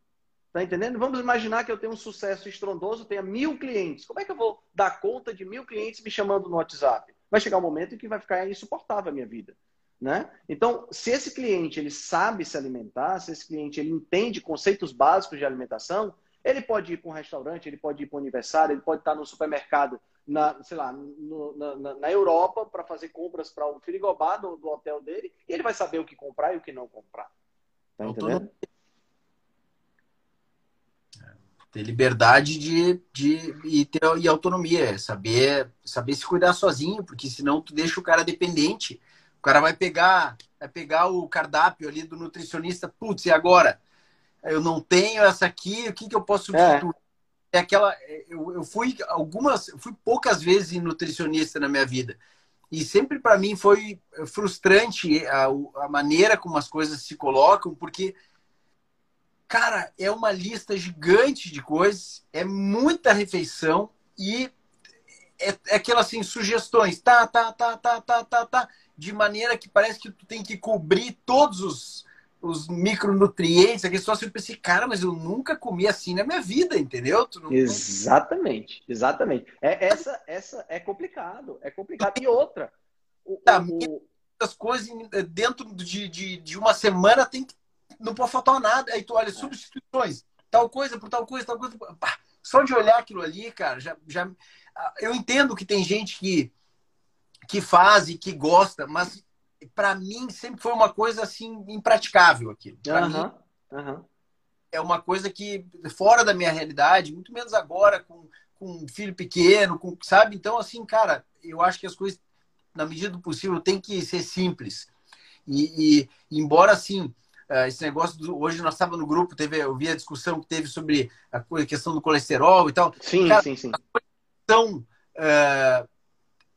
Tá entendendo? Vamos imaginar que eu tenho um sucesso estrondoso, tenha mil clientes. Como é que eu vou dar conta de mil clientes me chamando no WhatsApp? vai chegar um momento em que vai ficar insuportável a minha vida. Né? Então, se esse cliente ele sabe se alimentar, se esse cliente ele entende conceitos básicos de alimentação, ele pode ir para um restaurante, ele pode ir para um aniversário, ele pode estar no supermercado, na, sei lá, no, na, na, Europa para fazer compras para o frigobar do, do, hotel dele e ele vai saber o que comprar e o que não comprar. Tá entendendo? Ter liberdade de, de e ter e autonomia, saber saber se cuidar sozinho, porque senão tu deixa o cara dependente. O cara vai pegar vai pegar o cardápio ali do nutricionista, putz, e agora? Eu não tenho essa aqui, o que, que eu posso é. substituir? É. é aquela eu, eu fui algumas fui poucas vezes nutricionista na minha vida e sempre para mim foi frustrante a, a, maneira como as coisas se colocam, porque Cara, é uma lista gigante de coisas, é muita refeição e é, é aquelas assim, sugestões, tá, tá, tá, tá, tá, tá, tá, de maneira que parece que tu tem que cobrir todos os, os micronutrientes, aquele só eu pensei, cara, mas eu nunca comi assim na minha vida, entendeu? Não... Exatamente, exatamente. É, essa, essa é complicado, é complicado. E outra, o, tá, o... as coisas dentro de, de, de uma semana tem que não pode faltar nada. Aí tu olha, é. substituições, tal coisa por tal coisa, tal coisa. Pá, só de olhar aquilo ali, cara, já, já. Eu entendo que tem gente que, que faz e que gosta, mas para mim sempre foi uma coisa assim impraticável aquilo. Pra mim, uhum. é uma coisa que fora da minha realidade, muito menos agora com, com um filho pequeno, com, sabe? Então, assim, cara, eu acho que as coisas, na medida do possível, tem que ser simples. E, e embora assim uh, esse negócio do, hoje nós estávamos no grupo, teve, eu vi a discussão que teve sobre a questão do colesterol e tal. Sim, Cara, sim, sim. São uh,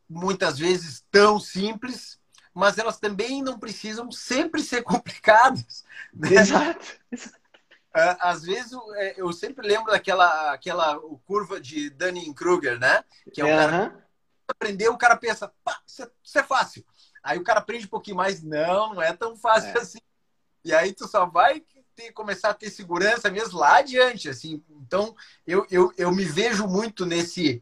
muitas vezes tão simples, mas elas também não precisam sempre ser complicadas. Né? Exato. Uh, às vezes é, eu sempre lembro daquela aquela curva de Dunning-Kruger, né? Que é o uhum. cara aprendeu, o cara pensa, pá, isso é, isso é, fácil. Aí o cara aprende um pouquinho mais, não, não é tão fácil é. assim. E aí tu só vai ter, começar a ter segurança mesmo lá adiante, assim. Então, eu, eu, eu me vejo muito nesse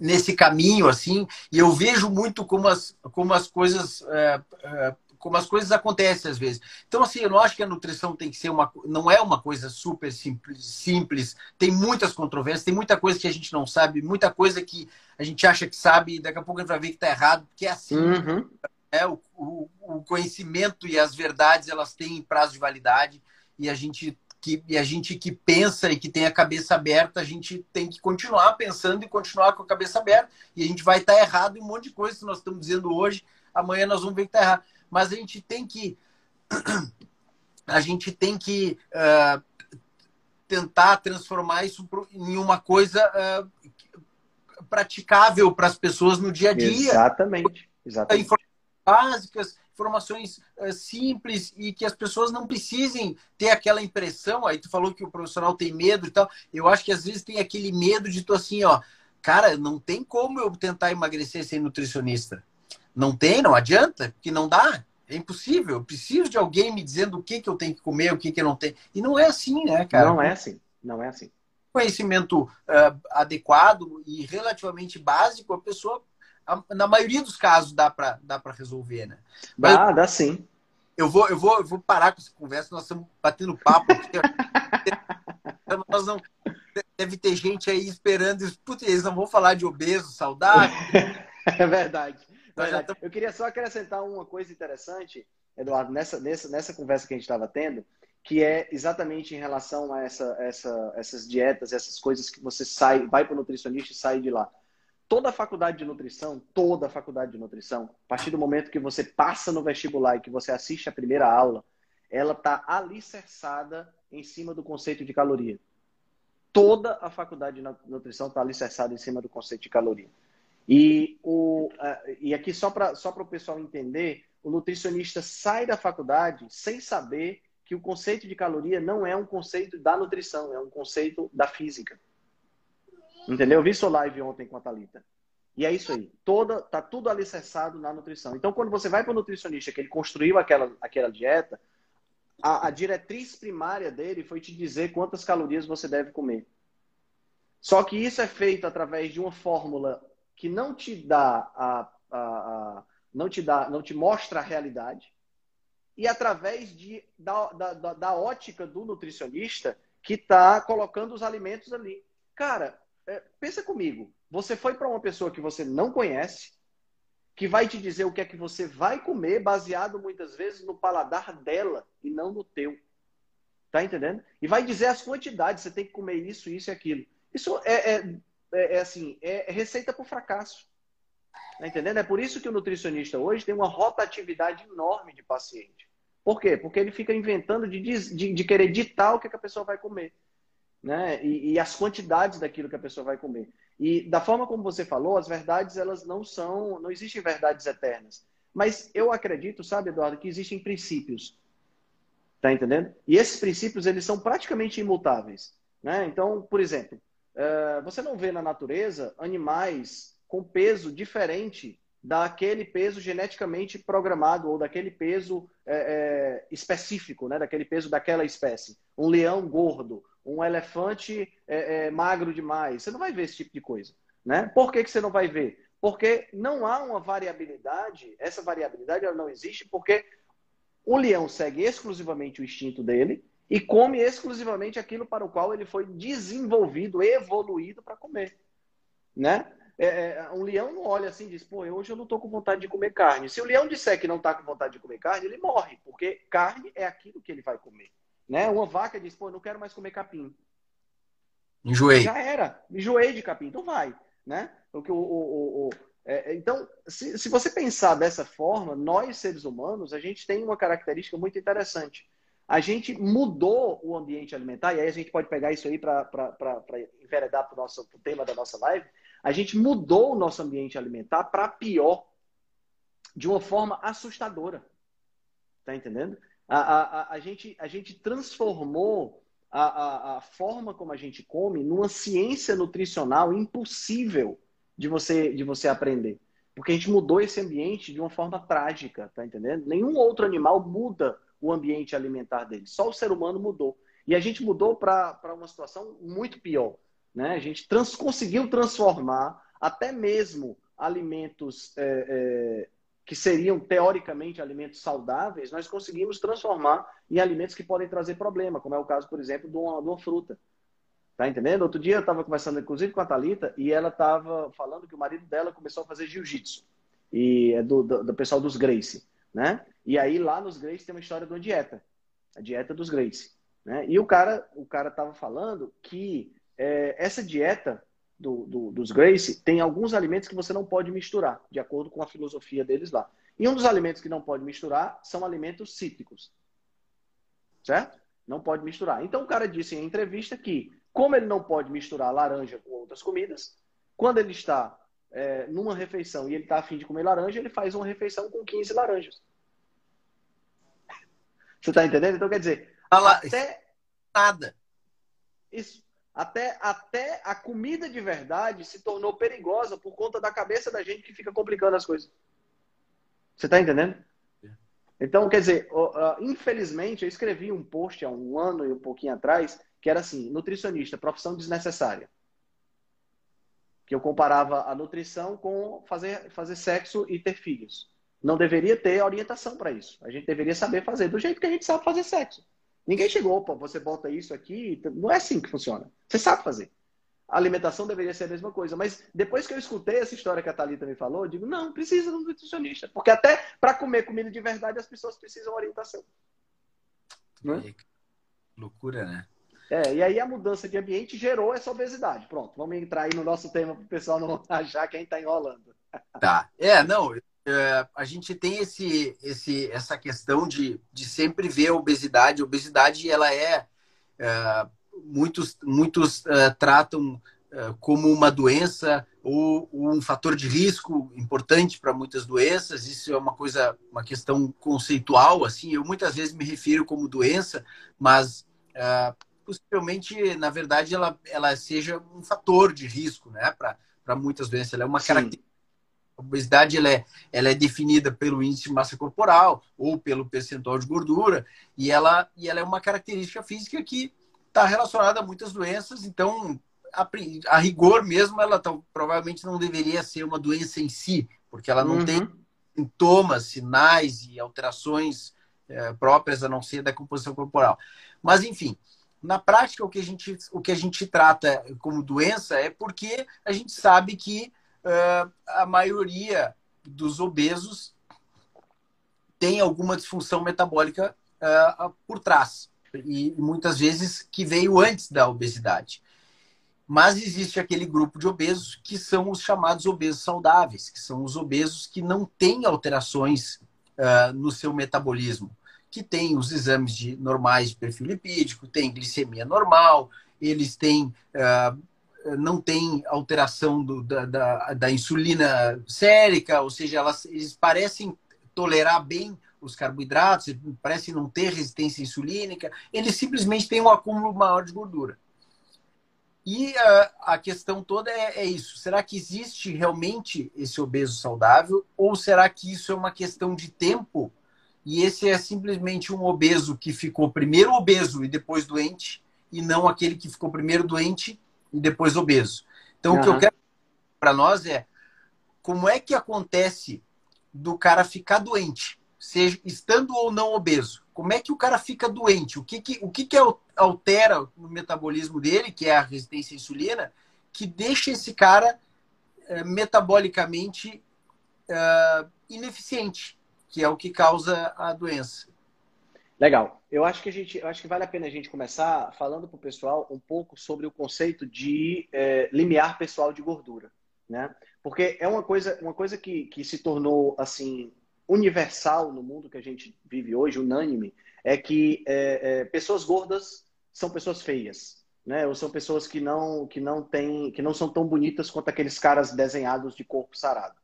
nesse caminho, assim, e eu vejo muito como as, como as coisas é, é, como as coisas acontecem às vezes. Então, assim, eu não acho que a nutrição tem que ser uma. Não é uma coisa super simples, simples. Tem muitas controvérsias, tem muita coisa que a gente não sabe, muita coisa que a gente acha que sabe, e daqui a pouco a gente vai ver que está errado, porque é assim. Uhum. É, o, o, o, conhecimento e as verdades elas têm prazo de validade e a gente que e a gente que pensa e que tem a cabeça aberta a gente tem que continuar pensando e continuar com a cabeça aberta e a gente vai estar errado em um monte de coisas que nós estamos dizendo hoje amanhã nós vamos ver que está errado. Mas a gente tem que a gente tem que uh, tentar transformar isso em uma coisa uh, praticável para as pessoas no dia a dia. Exatamente exatamente básicas, informações uh, simples e que as pessoas não precisem ter aquela impressão. Aí tu falou que o profissional tem medo e tal. Eu acho que às vezes tem aquele medo de tu assim, ó, cara, não tem como eu tentar emagrecer sem nutricionista. Não tem, não adianta, porque não dá. É impossível. Eu preciso de alguém me dizendo o que, que eu tenho que comer, o que, que eu não tenho. E não é assim, né, cara? Não é assim. Não é assim. Conhecimento uh, adequado e relativamente básico, a pessoa na maioria dos casos dá para dá resolver, né? Mas dá, dá sim. Eu vou, eu, vou, eu vou parar com essa conversa, nós estamos batendo papo. nós não, deve ter gente aí esperando, putz, eles não vão falar de obeso, saudável. é verdade. verdade. Eu queria só acrescentar uma coisa interessante, Eduardo, nessa, nessa, nessa conversa que a gente estava tendo, que é exatamente em relação a essa, essa, essas dietas, essas coisas que você sai, vai para o nutricionista e sai de lá toda a faculdade de nutrição, toda a faculdade de nutrição, a partir do momento que você passa no vestibular e que você assiste a primeira aula, ela está alicerçada em cima do conceito de caloria. Toda a faculdade de nutrição está alicerçada em cima do conceito de caloria. E, o, e aqui, só para só o pessoal entender, o nutricionista sai da faculdade sem saber que o conceito de caloria não é um conceito da nutrição, é um conceito da física. Entendeu? Eu vi sua live ontem com a Thalita. E é isso aí. Toda, tá tudo alicerçado na nutrição. Então, quando você vai para o nutricionista, que ele construiu aquela, aquela dieta, a, a, diretriz primária dele foi te dizer quantas calorias você deve comer. Só que isso é feito através de uma fórmula que não te dá a, a, a, não te dá, não te mostra a realidade, e através de, da, da, da ótica do nutricionista que está colocando os alimentos ali. Cara, pensa comigo. Você foi para uma pessoa que você não conhece, que vai te dizer o que é que você vai comer, baseado muitas vezes no paladar dela e não no teu. Tá entendendo? E vai dizer as quantidades, você tem que comer isso, isso e aquilo. Isso é, é, é, é assim, é receita para o fracasso. Tá entendendo? É por isso que o nutricionista hoje tem uma rotatividade enorme de paciente. Por quê? Porque ele fica inventando de, de, de querer ditar o que, é que a pessoa vai comer. Né? E, e, as quantidades daquilo que a pessoa vai comer. E da forma como você falou, as verdades elas não são, não existem verdades eternas. Mas eu acredito, sabe, Eduardo, que existem princípios. Tá entendendo? E esses princípios eles são praticamente imutáveis. Né? Então, por exemplo, uh, você não vê na natureza animais com peso diferente daquele peso geneticamente programado ou daquele peso é, é, específico, né? daquele peso daquela espécie. Um leão gordo, um elefante é, é, magro demais. Você não vai ver esse tipo de coisa. Né? Por que, que você não vai ver? Porque não há uma variabilidade, essa variabilidade ela não existe porque o leão segue exclusivamente o instinto dele e come exclusivamente aquilo para o qual ele foi desenvolvido, evoluído para comer. Né? É, é, um leão não olha assim e diz, pô, hoje eu não estou com vontade de comer carne. Se o leão disser que não está com vontade de comer carne, ele morre, porque carne é aquilo que ele vai comer. Né? Uma vaca diz, pô, não quero mais comer capim. Enjoei. Já era, enjoei de capim, então vai. Né? O o, o, o é, é, então, se, se você pensar dessa forma, nós seres humanos, a gente tem uma característica muito interessante. A gente mudou o ambiente alimentar, e aí a gente pode pegar isso aí para enveredar para o tema da nossa live. A gente mudou o nosso ambiente alimentar para pior, de uma forma assustadora. Tá entendendo? A, a, a, gente, a gente transformou a, a, a forma como a gente come numa ciência nutricional impossível de você, de você aprender. Porque a gente mudou esse ambiente de uma forma trágica, tá entendendo? Nenhum outro animal muda o ambiente alimentar dele, só o ser humano mudou. E a gente mudou para uma situação muito pior. Né? A gente trans, conseguiu transformar até mesmo alimentos é, é, que seriam teoricamente alimentos saudáveis, nós conseguimos transformar em alimentos que podem trazer problema, como é o caso, por exemplo, de uma, de uma fruta. Tá entendendo? Outro dia eu estava conversando, inclusive, com a Thalita, e ela estava falando que o marido dela começou a fazer jiu-jitsu. E é do, do, do, pessoal dos Grace, né? E aí lá nos Grace tem uma história de uma dieta. A dieta dos Grace. Né? E o cara o cara estava falando que é, essa dieta do, do, dos Grace tem alguns alimentos que você não pode misturar, de acordo com a filosofia deles lá. E um dos alimentos que não pode misturar são alimentos cítricos. Certo? Não pode misturar. Então o cara disse em entrevista que, como ele não pode misturar laranja com outras comidas, quando ele está é, numa refeição e ele está afim de comer laranja, ele faz uma refeição com 15 laranjas. Você está entendendo? Então quer dizer, até nada. Isso. Até, até a comida de verdade se tornou perigosa por conta da cabeça da gente que fica complicando as coisas. Você está entendendo? Então, quer dizer, infelizmente, eu escrevi um post há um ano e um pouquinho atrás que era assim: nutricionista, profissão desnecessária. Que eu comparava a nutrição com fazer, fazer sexo e ter filhos. Não deveria ter orientação para isso. A gente deveria saber fazer do jeito que a gente sabe fazer sexo. Ninguém chegou, opa, você bota isso aqui. Não é assim que funciona. Você sabe fazer. A alimentação deveria ser a mesma coisa. Mas depois que eu escutei essa história que a Thalita me falou, eu digo, não, precisa de um nutricionista. Porque até para comer comida de verdade, as pessoas precisam de orientação. Né? Loucura, né? É, e aí a mudança de ambiente gerou essa obesidade. Pronto, vamos entrar aí no nosso tema para o pessoal não achar que a gente está enrolando. Tá. É, não, é, a gente tem esse, esse, essa questão de, de sempre ver a obesidade. A obesidade, ela é, é muitos, muitos é, tratam é, como uma doença ou, ou, um fator de risco importante para muitas doenças. Isso é uma coisa, uma questão conceitual. Assim, eu muitas vezes me refiro como doença, mas é, possivelmente, na verdade, ela, ela seja um fator de risco, né, para muitas doenças. Ela é uma Sim. característica a obesidade ela é, ela é definida pelo índice de massa corporal ou pelo percentual de gordura e ela, e ela é uma característica física que está relacionada a muitas doenças. Então, a, a, rigor mesmo, ela tá, provavelmente não deveria ser uma doença em si, porque ela não uhum. tem sintomas, sinais e alterações é, próprias a não ser da composição corporal. Mas, enfim, na prática, o que a gente, o que a gente trata como doença é porque a gente sabe que uh, a maioria dos obesos tem alguma disfunção metabólica uh, por trás. E muitas vezes que veio antes da obesidade. Mas existe aquele grupo de obesos que são os chamados obesos saudáveis, que são os obesos que não têm alterações uh, no seu metabolismo, que têm os exames de, normais de perfil lipídico, têm glicemia normal, eles têm uh, não tem alteração do, da, da, da, insulina sérica, ou seja, elas, eles parecem tolerar bem os carboidratos, parecem não ter resistência insulínica, eles simplesmente têm um acúmulo maior de gordura. E a, a questão toda é, é, isso: será que existe realmente esse obeso saudável? Ou será que isso é uma questão de tempo? E esse é simplesmente um obeso que ficou primeiro obeso e depois doente, e não aquele que ficou primeiro doente e depois obeso. Então, uhum. o que eu quero para nós é como é que acontece do cara ficar doente, seja estando ou não obeso. Como é que o cara fica doente? O que, que, o que, que altera no metabolismo dele, que é a resistência à insulina, que deixa esse cara é, metabolicamente é, ineficiente, que é o que causa a doença. Legal. Eu acho que a gente, eu acho que vale a pena a gente começar falando para o pessoal um pouco sobre o conceito de é, limiar pessoal de gordura, né? Porque é uma coisa, uma coisa que, que se tornou assim universal no mundo que a gente vive hoje, unânime, é que é, é, pessoas gordas são pessoas feias, né? Ou são pessoas que não que não têm, que não são tão bonitas quanto aqueles caras desenhados de corpo sarado,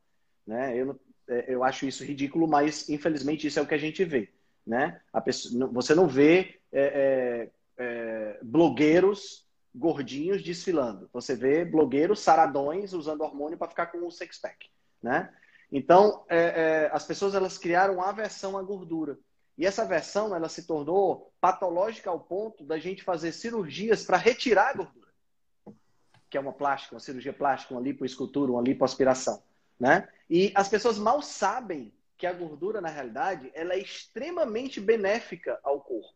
né? Eu, é, eu acho isso ridículo, mas infelizmente isso é o que a gente vê né? Pessoa, você não vê é, é, é, blogueiros gordinhos desfilando. Você vê blogueiros saradões usando hormônio para ficar com um six-pack, né? Então, é, é, as pessoas elas criaram aversão à gordura. E essa aversão ela se tornou patológica ao ponto da gente fazer cirurgias para retirar a gordura. Que é uma plástica, uma cirurgia plástica, uma lipoescultura, uma lipoaspiração. Né? E as pessoas mal sabem que a gordura, na realidade, ela é extremamente benéfica ao corpo,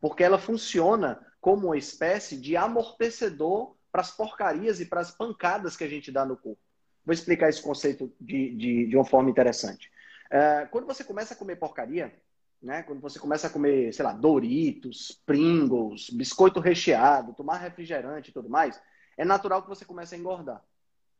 porque ela funciona como uma espécie de amortecedor para as porcarias e para as pancadas que a gente dá no corpo. Vou explicar esse conceito de, de, de uma forma interessante. É, quando você começa a comer porcaria, né? Quando você começa a comer, sei lá, Doritos, Pringles, biscoito recheado, tomar refrigerante e tudo mais, é natural que você comece a engordar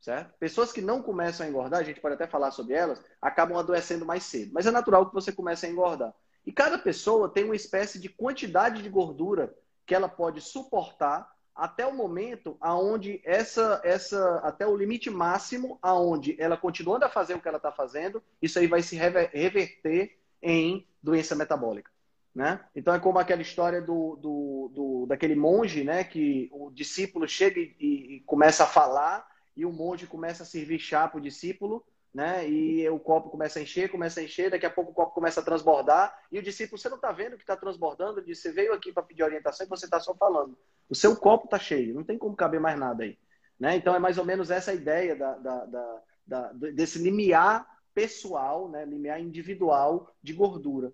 certo? Pessoas que não começam a engordar, a gente pode até falar sobre elas, acabam adoecendo mais cedo. Mas é natural que você comece a engordar. E cada pessoa tem uma espécie de quantidade de gordura que ela pode suportar até o momento aonde essa essa até o limite máximo aonde ela continuando a fazer o que ela está fazendo, isso aí vai se reverter em doença metabólica. Né? Então é como aquela história do, do, do daquele monge, né? Que o discípulo chega e, e começa a falar e o monge começa a servir chá para o discípulo, né? E o copo começa a encher, começa a encher, daqui a pouco o copo começa a transbordar, e o discípulo, você não está vendo que está transbordando? Ele diz, você veio aqui para pedir orientação e você está só falando. O seu copo está cheio, não tem como caber mais nada aí. Né? Então é mais ou menos essa ideia da, da, da, da desse limiar pessoal, né? limiar individual de gordura.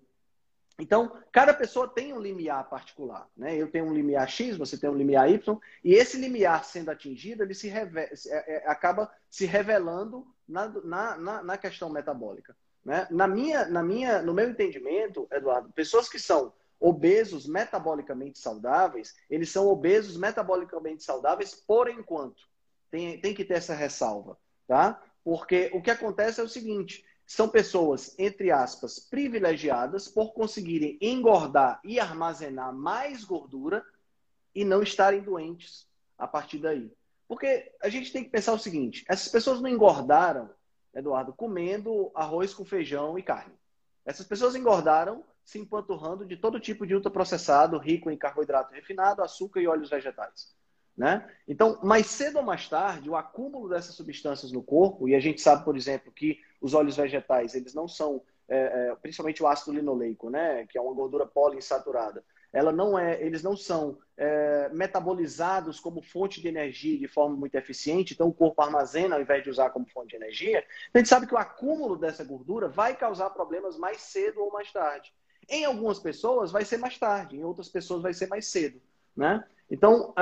Então, cada pessoa tem um limiar particular. Né? Eu tenho um limiar X, você tem um limiar Y, e esse limiar sendo atingido, ele se é, é, acaba se revelando na, na, na questão metabólica. Né? Na minha, na minha, no meu entendimento, Eduardo, pessoas que são obesos metabolicamente saudáveis, eles são obesos metabolicamente saudáveis por enquanto. Tem, tem que ter essa ressalva, tá? Porque o que acontece é o seguinte: são pessoas, entre aspas, privilegiadas por conseguirem engordar e armazenar mais gordura e não estarem doentes a partir daí. Porque a gente tem que pensar o seguinte: essas pessoas não engordaram, Eduardo, comendo arroz com feijão e carne. Essas pessoas engordaram se empanturrando de todo tipo de ultraprocessado, rico em carboidrato refinado, açúcar e óleos vegetais. Né? Então, mais cedo ou mais tarde, o acúmulo dessas substâncias no corpo, e a gente sabe, por exemplo, que os óleos vegetais, eles não são, é, é, principalmente o ácido linoleico, né? que é uma gordura poliinsaturada, ela não é, eles não são é, metabolizados como fonte de energia de forma muito eficiente, então o corpo armazena ao invés de usar como fonte de energia, a gente sabe que o acúmulo dessa gordura vai causar problemas mais cedo ou mais tarde. Em algumas pessoas vai ser mais tarde, em outras pessoas vai ser mais cedo. Né? Então,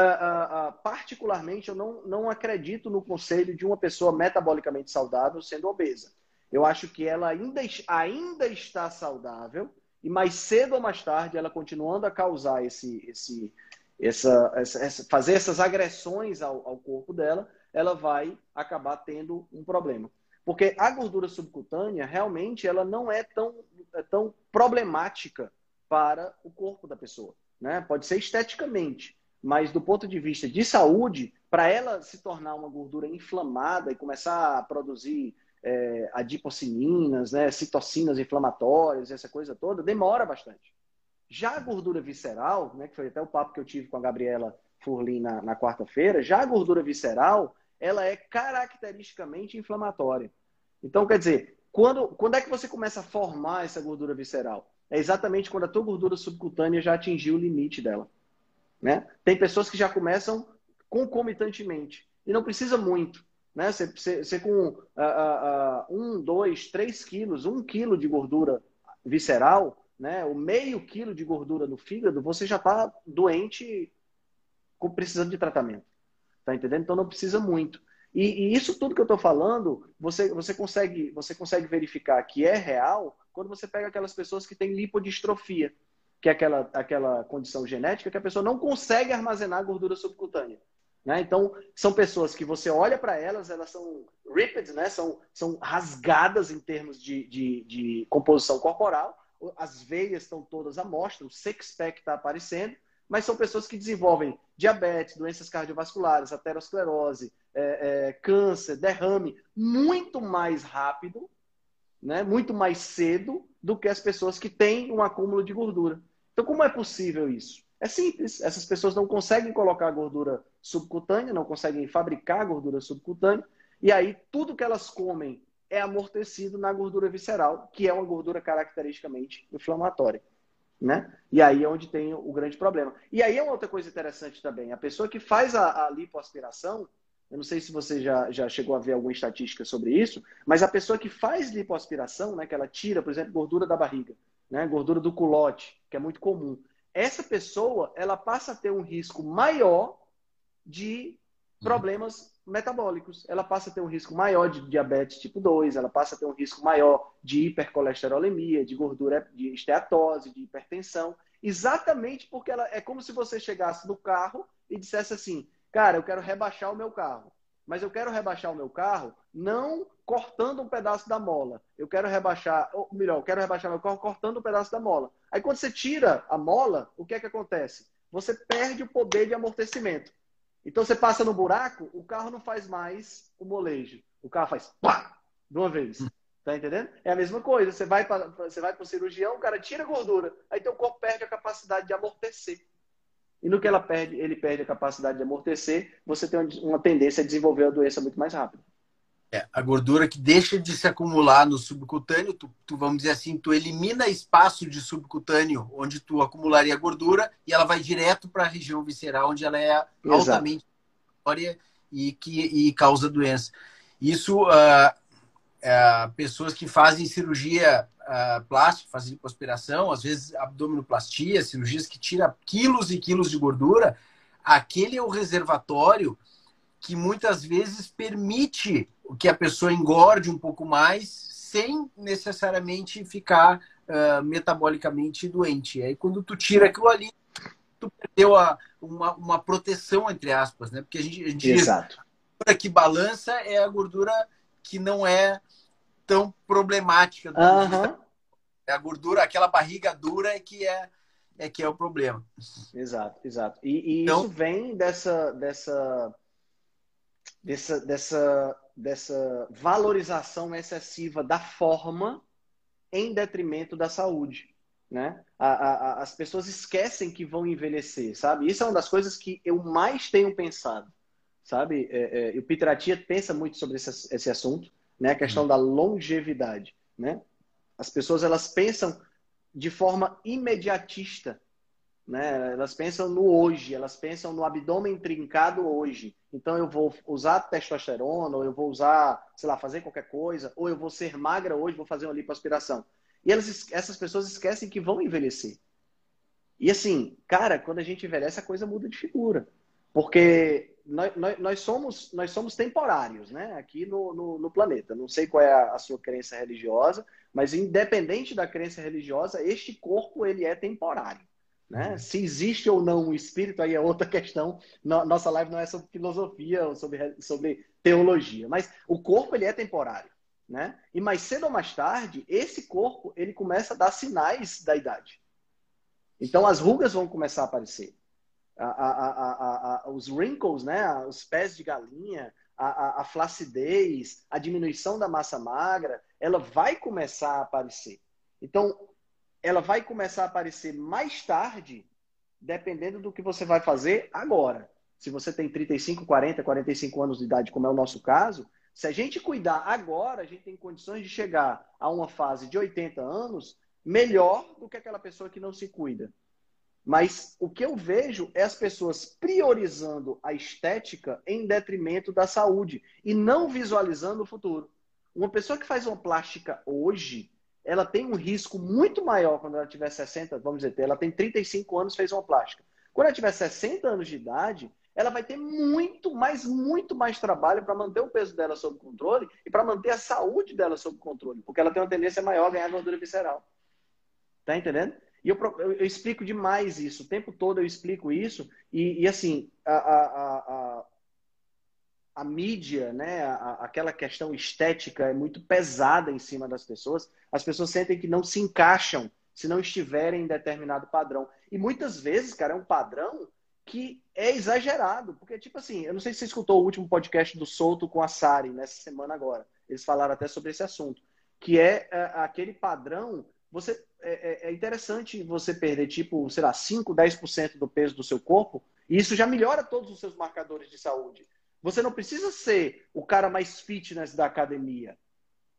particularmente, eu não, não acredito no conselho de uma pessoa metabolicamente saudável sendo obesa. Eu acho que ela ainda, ainda está saudável e mais cedo ou mais tarde, ela continuando a causar esse, esse, essa, essa, fazer essas agressões ao, ao corpo dela, ela vai acabar tendo um problema. Porque a gordura subcutânea realmente ela não é tão, é tão problemática para o corpo da pessoa. Né? Pode ser esteticamente, mas do ponto de vista de saúde, para ela se tornar uma gordura inflamada e começar a produzir é, adipocininas, né, citocinas inflamatórias, essa coisa toda, demora bastante. Já a gordura visceral, né, que foi até o papo que eu tive com a Gabriela Furlin na, na quarta-feira, já a gordura visceral, ela é caracteristicamente inflamatória. Então, quer dizer, quando, quando é que você começa a formar essa gordura visceral? É exatamente quando a tua gordura subcutânea já atingiu o limite dela. Né? Tem pessoas que já começam concomitantemente. E não precisa muito. Né? Você, você, você com uh, uh, um, dois, três quilos, um quilo de gordura visceral, né? o meio quilo de gordura no fígado, você já está doente precisando de tratamento. Tá entendendo? Então não precisa muito. E, e isso tudo que eu estou falando, você, você, consegue, você consegue verificar que é real quando você pega aquelas pessoas que têm lipodistrofia, que é aquela, aquela condição genética que a pessoa não consegue armazenar gordura subcutânea. Né? Então, são pessoas que você olha para elas, elas são ripped, né? são, são rasgadas em termos de, de, de composição corporal, as veias estão todas à mostra, o six-pack está aparecendo, mas são pessoas que desenvolvem diabetes, doenças cardiovasculares, aterosclerose, é, é, câncer, derrame, muito mais rápido, né? muito mais cedo do que as pessoas que têm um acúmulo de gordura. Então, como é possível isso? É simples. Essas pessoas não conseguem colocar gordura subcutânea, não conseguem fabricar gordura subcutânea, e aí tudo que elas comem é amortecido na gordura visceral, que é uma gordura caracteristicamente inflamatória. Né? E aí é onde tem o grande problema. E aí é uma outra coisa interessante também. A pessoa que faz a, a lipoaspiração, eu não sei se você já, já chegou a ver alguma estatística sobre isso, mas a pessoa que faz lipoaspiração, né, que ela tira, por exemplo, gordura da barriga, né, gordura do culote, que é muito comum, essa pessoa ela passa a ter um risco maior de problemas metabólicos. Ela passa a ter um risco maior de diabetes tipo 2, ela passa a ter um risco maior de hipercolesterolemia, de gordura, de esteatose, de hipertensão, exatamente porque ela é como se você chegasse no carro e dissesse assim: "Cara, eu quero rebaixar o meu carro" mas eu quero rebaixar o meu carro não cortando um pedaço da mola. Eu quero rebaixar, ou melhor, eu quero rebaixar meu carro cortando um pedaço da mola. Aí quando você tira a mola, o que é que acontece? Você perde o poder de amortecimento. Então você passa no buraco, o carro não faz mais o molejo. O carro faz pá, de uma vez. Tá entendendo? É a mesma coisa. Você vai para você vai para o cirurgião, o cara tira a gordura, aí teu corpo perde a capacidade de amortecer. E no que ela perde, ele perde a capacidade de amortecer, você tem uma tendência a desenvolver a doença muito mais rápido. É, a gordura que deixa de se acumular no subcutâneo, tu, tu, vamos dizer assim, tu elimina espaço de subcutâneo onde tu acumularia gordura e ela vai direto para a região visceral, onde ela é Exato. altamente e que e causa doença. Isso, uh, uh, pessoas que fazem cirurgia uh, plástico, fazer lipoaspiração, às vezes abdominoplastia, cirurgias que tiram quilos e quilos de gordura, aquele é o reservatório que muitas vezes permite que a pessoa engorde um pouco mais sem necessariamente ficar uh, metabolicamente doente. Aí quando tu tira aquilo ali, tu perdeu a, uma, uma proteção, entre aspas, né? Porque a gente, a gente Exato. a gordura que balança é a gordura que não é tão problemática. Uhum. É a gordura, aquela barriga dura é que é, é que é o problema. Exato, exato. E, e então, isso vem dessa, dessa, dessa, dessa, dessa valorização excessiva da forma em detrimento da saúde. Né? A, a, as pessoas esquecem que vão envelhecer, sabe? Isso é uma das coisas que eu mais tenho pensado, sabe? É, é, o Peter Atia pensa muito sobre esse, esse assunto né? A questão uhum. da longevidade, né? As pessoas elas pensam de forma imediatista, né? Elas pensam no hoje, elas pensam no abdômen trincado hoje. Então eu vou usar testosterona, ou eu vou usar, sei lá, fazer qualquer coisa, ou eu vou ser magra hoje, vou fazer uma lipoaspiração. E elas, essas pessoas esquecem que vão envelhecer. E assim, cara, quando a gente envelhece, a coisa muda de figura. Porque nós, nós, nós somos, nós somos temporários, né? Aqui no, no, no planeta. Não sei qual é a, a, sua crença religiosa, mas independente da crença religiosa, este corpo ele é temporário. Né? Se existe ou não um espírito, aí é outra questão. Nossa live não é sobre filosofia ou sobre, sobre teologia, mas o corpo ele é temporário. Né? E mais cedo ou mais tarde, esse corpo ele começa a dar sinais da idade. Então as rugas vão começar a aparecer. A, a, a, os wrinkles, né? os pés de galinha, a, flacidez, a diminuição da massa magra, ela vai começar a aparecer. Então, ela vai começar a aparecer mais tarde, dependendo do que você vai fazer agora. Se você tem 35, 40, 45 anos de idade, como é o nosso caso, se a gente cuidar agora, a gente tem condições de chegar a uma fase de 80 anos melhor do que aquela pessoa que não se cuida. Mas o que eu vejo é as pessoas priorizando a estética em detrimento da saúde e não visualizando o futuro. Uma pessoa que faz uma plástica hoje, ela tem um risco muito maior quando ela tiver 60, vamos dizer, ela tem 35 anos, fez uma plástica. Quando ela tiver 60 anos de idade, ela vai ter muito mais, muito mais trabalho para manter o peso dela sob controle e para manter a saúde dela sob controle, porque ela tem uma tendência maior a ganhar gordura visceral. Tá entendendo? E eu, eu, eu explico demais isso, o tempo todo eu explico isso, e, e assim, a, a, a, a mídia, né, a, aquela questão estética é muito pesada em cima das pessoas. As pessoas sentem que não se encaixam se não estiverem em determinado padrão. E muitas vezes, cara, é um padrão que é exagerado. Porque, tipo assim, eu não sei se você escutou o último podcast do Souto com a Sari, nessa semana agora. Eles falaram até sobre esse assunto. Que é, é aquele padrão. Você é, é, é interessante você perder, tipo, sei lá, 5, 10% do peso do seu corpo, e isso já melhora todos os seus marcadores de saúde. Você não precisa ser o cara mais fitness da academia.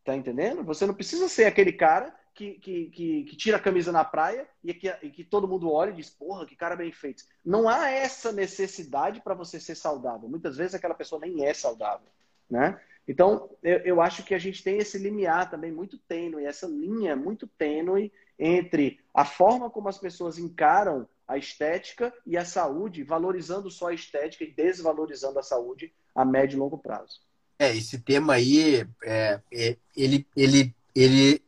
Tá entendendo? Você não precisa ser aquele cara que, que, que, que tira a camisa na praia e que, e que todo mundo olha e diz, porra, que cara bem feito. Não há essa necessidade para você ser saudável. Muitas vezes aquela pessoa nem é saudável. Né? Então, eu, eu acho que a gente tem esse limiar também muito tênue, essa linha muito tênue entre a forma como as pessoas encaram a estética e a saúde, valorizando só a estética e desvalorizando a saúde a médio e longo prazo. É, esse tema aí, é, é, ele, ele, ele,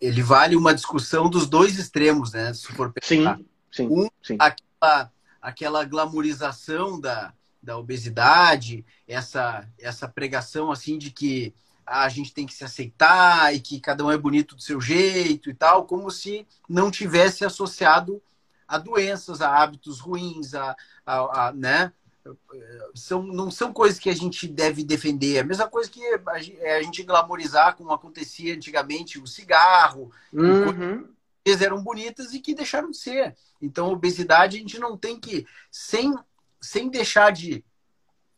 ele vale uma discussão dos dois extremos, né? Se for pensar. Sim, sim. Um, sim. Aquela, aquela glamorização da, da obesidade, essa, essa pregação assim de que a gente tem que se aceitar e que cada um é bonito do seu jeito e tal, como se não tivesse associado a doenças, a hábitos ruins, a, a, a né? São, não são coisas que a gente deve defender. É a mesma coisa que a, é a gente glamorizar, como acontecia antigamente, o cigarro. Uhum. Coisas eram bonitas e que deixaram de ser. Então, obesidade, a gente não tem que, sem, sem deixar de,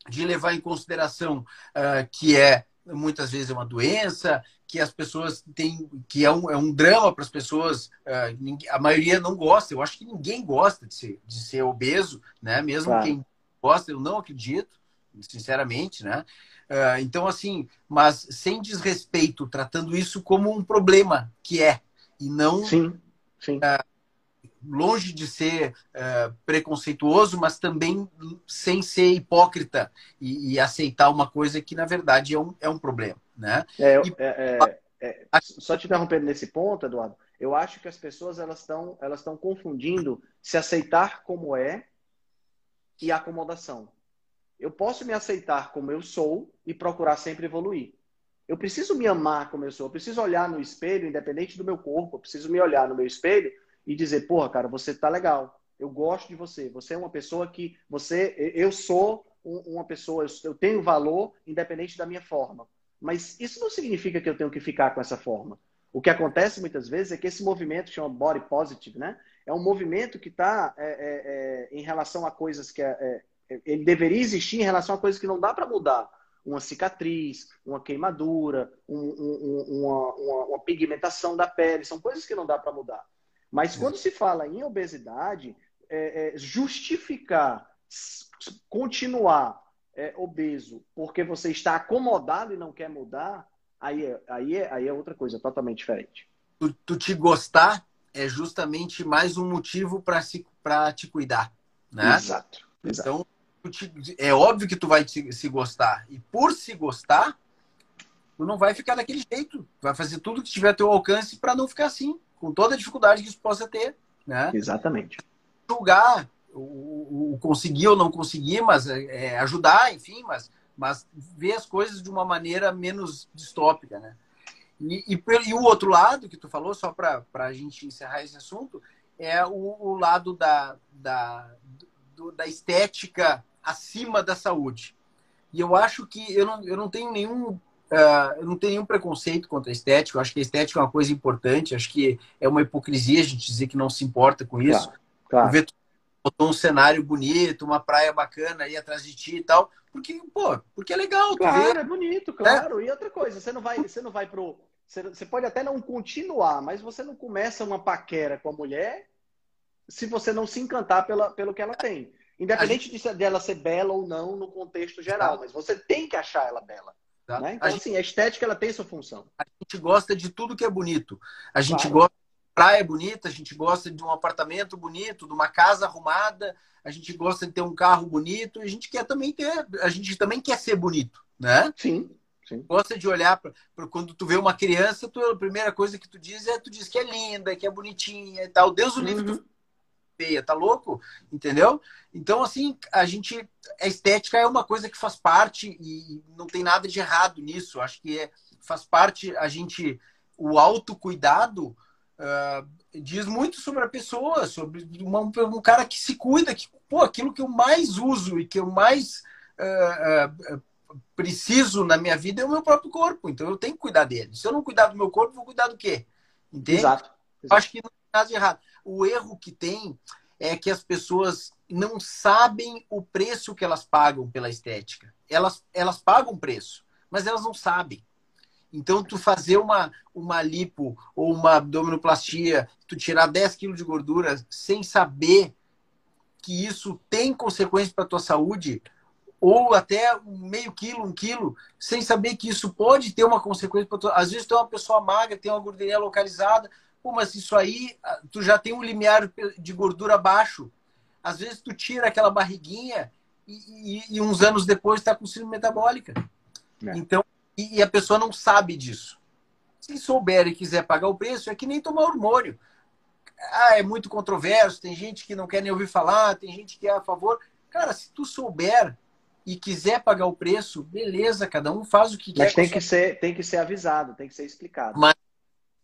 de levar em consideração uh, que é muitas vezes é uma doença, que as pessoas têm, que é um, é um drama para as pessoas. Uh, a maioria não gosta. Eu acho que ninguém gosta de ser, de ser obeso, né? Mesmo claro. quem gosta, eu não acredito, sinceramente, né? Uh, então, assim, mas sem desrespeito, tratando isso como um problema que é e não sim, sim. Longe de ser uh, preconceituoso, mas também sem ser hipócrita e, e, aceitar uma coisa que, na verdade, é um, é um problema. Né? É, e... é, é, é só te interrompendo nesse ponto, Eduardo, eu acho que as pessoas elas estão elas estão confundindo se aceitar como é e acomodação. Eu posso me aceitar como eu sou e procurar sempre evoluir. Eu preciso me amar como eu sou. Eu preciso olhar no espelho, independente do meu corpo. Eu preciso me olhar no meu espelho e dizer, porra, cara, você tá legal. Eu gosto de você. Você é uma pessoa que você, eu sou uma pessoa, eu tenho valor independente da minha forma. Mas isso não significa que eu tenho que ficar com essa forma. O que acontece muitas vezes é que esse movimento chama body positive, né? É um movimento que está é, é, é, em relação a coisas que é, é, ele deveria existir em relação a coisas que não dá para mudar. Uma cicatriz, uma queimadura, um, um, uma, uma, uma pigmentação da pele, são coisas que não dá para mudar. Mas quando se fala em obesidade, é, é, justificar continuar é, obeso porque você está acomodado e não quer mudar, aí é, aí é, aí é outra coisa totalmente diferente. Tu, tu te gostar é justamente mais um motivo para se, te cuidar, né? Exato. exato. Então, te, é óbvio que tu vai te, se gostar. E por se gostar, tu não vai ficar daquele jeito. Vai fazer tudo que tiver a teu alcance para não ficar assim, com toda a dificuldade que isso possa ter, né? Exatamente. Julgar o, o conseguir ou não conseguir, mas é, é, ajudar, enfim, mas, mas ver as coisas de uma maneira menos distópica, né? E, e, e o outro lado que tu falou, só para a gente encerrar esse assunto, é o, o lado da, da, do, da estética acima da saúde. E eu acho que eu não, eu não tenho nenhum eu não tenho nenhum preconceito contra a estética. Eu acho que a estética é uma coisa importante. Acho que é uma hipocrisia a gente dizer que não se importa com isso. Claro, claro botou um cenário bonito, uma praia bacana aí atrás de ti e tal. Porque, pô, porque é legal. Claro, é bonito, claro. É. E outra coisa, você não vai, você não vai pro. Você pode até não continuar, mas você não começa uma paquera com a mulher se você não se encantar pela, pelo que ela tem. Independente gente... dela ser bela ou não no contexto geral, mas você tem que achar ela bela. Né? Então, a assim, a estética ela tem sua função. A gente gosta de tudo que é bonito. A gente claro. gosta praia bonita, a gente gosta de um apartamento bonito, de uma casa arrumada, a gente gosta de ter um carro bonito, e a gente quer também ter, a gente também quer ser bonito, né? Sim. Sim. Gosta de olhar para quando tu vê uma criança, tu, a primeira coisa que tu diz é tu diz que é linda, que é bonitinha e tal. Deus o livre uhum. tu feia, tá louco? Entendeu? Então, assim, a gente. A estética é uma coisa que faz parte e não tem nada de errado nisso. Acho que é, faz parte a gente. O autocuidado Uh, diz muito sobre a pessoa, sobre uma, um cara que se cuida, que, pô, aquilo que eu mais uso e que eu mais uh, uh, preciso na minha vida é o meu próprio corpo. Então eu tenho que cuidar dele. Se eu não cuidar do meu corpo, vou cuidar do quê? Entende? Exato. Exato. Acho que não tem nada de errado. O erro que tem é que as pessoas não sabem o preço que elas pagam pela estética. Elas, elas pagam preço, mas elas não sabem. Então, tu fazer uma, uma lipo ou uma abdominoplastia, tu tirar 10 quilos de gordura sem saber que isso tem consequência para tua saúde, ou até meio quilo, um quilo, sem saber que isso pode ter uma consequência para tua... Às vezes tu é uma pessoa magra, tem uma gordurinha localizada, pô, mas isso aí, ah, tu já tem um limiar de gordura baixo. Às vezes tu tira aquela barriguinha e, e, e uns anos depois está com síndrome metabólica. É. Então, e, e a pessoa não sabe disso. Se souber e quiser pagar o preço, é que nem tomar hormônio. Ah, é muito controverso, tem gente que não quer nem ouvir falar, tem gente que é a favor. Cara, se tu souber e quiser pagar o preço, beleza, cada um faz o que Mas quer. Mas tem que, ser, tem que ser avisado, tem que ser explicado. Mas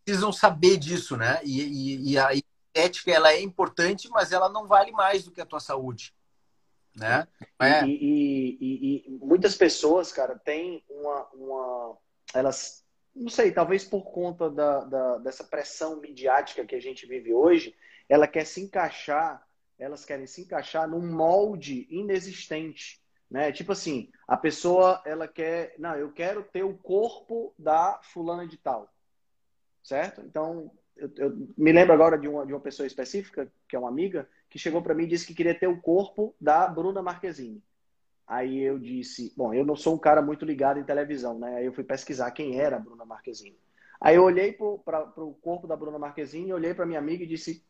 precisam saber disso, né? E, e, e a ética ela é importante, mas ela não vale mais do que a tua saúde. Né? É. E, e, muitas pessoas, cara, têm uma, uma. Elas, não sei, talvez por conta da, da, dessa pressão midiática que a gente vive hoje, ela quer se encaixar, elas querem se encaixar num molde inexistente. Né? Tipo assim, a pessoa ela quer, não, eu quero ter o corpo da fulana de tal, certo? Então, eu, eu me lembro agora de uma, de uma pessoa específica, que é uma amiga, que chegou para mim e disse que queria ter o corpo da Bruna Marquezine. Aí eu disse, bom, eu não sou um cara muito ligado em televisão, né? Aí eu fui pesquisar quem era a Bruna Marquezine. Aí eu olhei para o corpo da Bruna Marquezine, olhei para minha amiga e disse,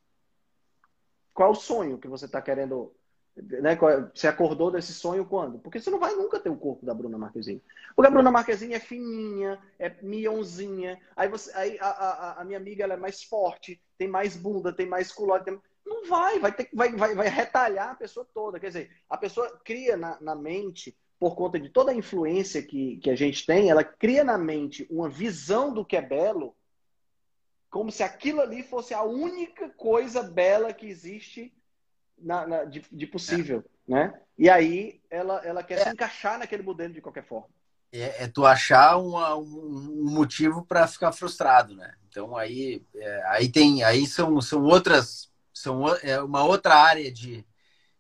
qual o sonho que você está querendo né? Você acordou desse sonho quando? Porque você não vai nunca ter o corpo da Bruna Marquezine. Porque a Bruna Marquezine é fininha, é mionzinha. Aí, você, aí a, a, a minha amiga ela é mais forte, tem mais bunda, tem mais culote. Tem... Não vai, vai, ter, vai, vai, vai retalhar a pessoa toda. Quer dizer, a pessoa cria na, na mente, por conta de toda a influência que, que a gente tem, ela cria na mente uma visão do que é belo, como se aquilo ali fosse a única coisa bela que existe na, na de, de, possível, é. né? E aí ela, ela quer é. se encaixar naquele modelo de qualquer forma. É, é tu achar uma, um motivo para ficar frustrado, né? Então aí, é, aí tem, aí são, são outras são é uma outra área de,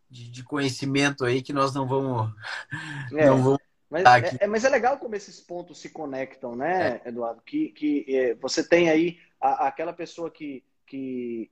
de, de conhecimento aí que nós não vamos. É, não vamos mas, é, é, mas é legal como esses pontos se conectam, né, é. Eduardo? Que, que é, você tem aí a, aquela pessoa que, que,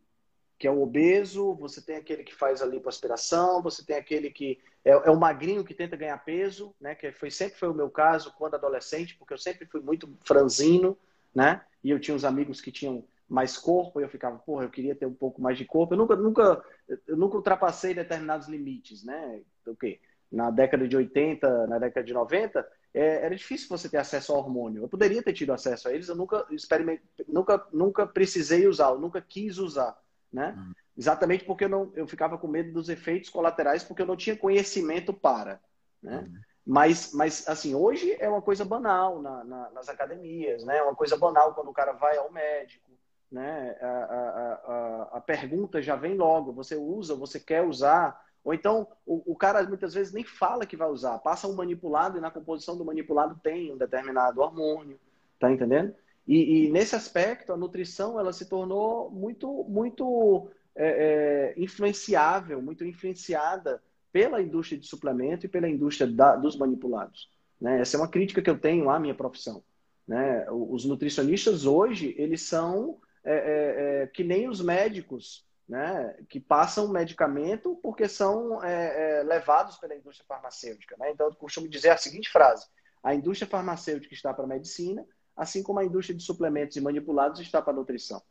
que é o obeso, você tem aquele que faz a lipoaspiração, você tem aquele que é, é, o magrinho que tenta ganhar peso, né? Que foi sempre foi o meu caso quando adolescente, porque eu sempre fui muito franzino, né? E eu tinha uns amigos que tinham mais corpo, e eu ficava, porra, eu queria ter um pouco mais de corpo. Eu nunca, nunca, eu nunca ultrapassei determinados limites, né? O quê? Na década de 80, na década de 90, é, era difícil você ter acesso ao hormônio. Eu poderia ter tido acesso a eles, eu nunca experimentei, nunca, nunca precisei usar, eu nunca quis usar, né? Uhum. Exatamente porque eu, não, eu ficava com medo dos efeitos colaterais, porque eu não tinha conhecimento para, né? Uhum. Mas, mas, assim, hoje é uma coisa banal na, na, nas academias, né? É uma coisa banal quando o cara vai ao médico, né? A, a, a, a pergunta já vem logo, você usa, você quer usar, ou então, o, o, cara muitas vezes nem fala que vai usar, passa um manipulado e na composição do manipulado tem um determinado hormônio, tá entendendo? E, e nesse aspecto, a nutrição ela se tornou muito, muito é, é, influenciável, muito influenciada pela indústria de suplemento e pela indústria da, dos manipulados. Né? Essa é uma crítica que eu tenho à minha profissão. Né? Os nutricionistas hoje, eles são é, é, é que nem os médicos né, que passam medicamento porque são é, levados pela indústria farmacêutica. Né? Então, eu costumo dizer a seguinte frase: a indústria farmacêutica está para a medicina, assim como a indústria de suplementos e manipulados está para a nutrição.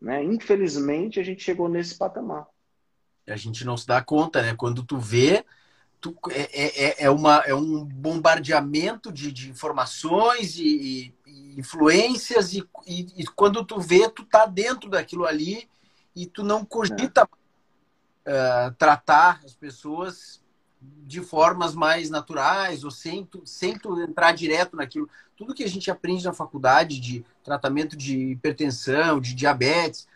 Né? Infelizmente, a gente chegou nesse patamar. A gente não se dá conta, né? Quando tu vê, tu, é, é, é, uma, é um bombardeamento de, de informações e, e influências, e, e, e, quando tu vê, tu tá dentro daquilo ali e tu não cogita é. uh, tratar as pessoas de formas mais naturais ou sem tu, sem tu entrar direto naquilo. Tudo que a gente aprende na faculdade de tratamento de hipertensão, de diabetes,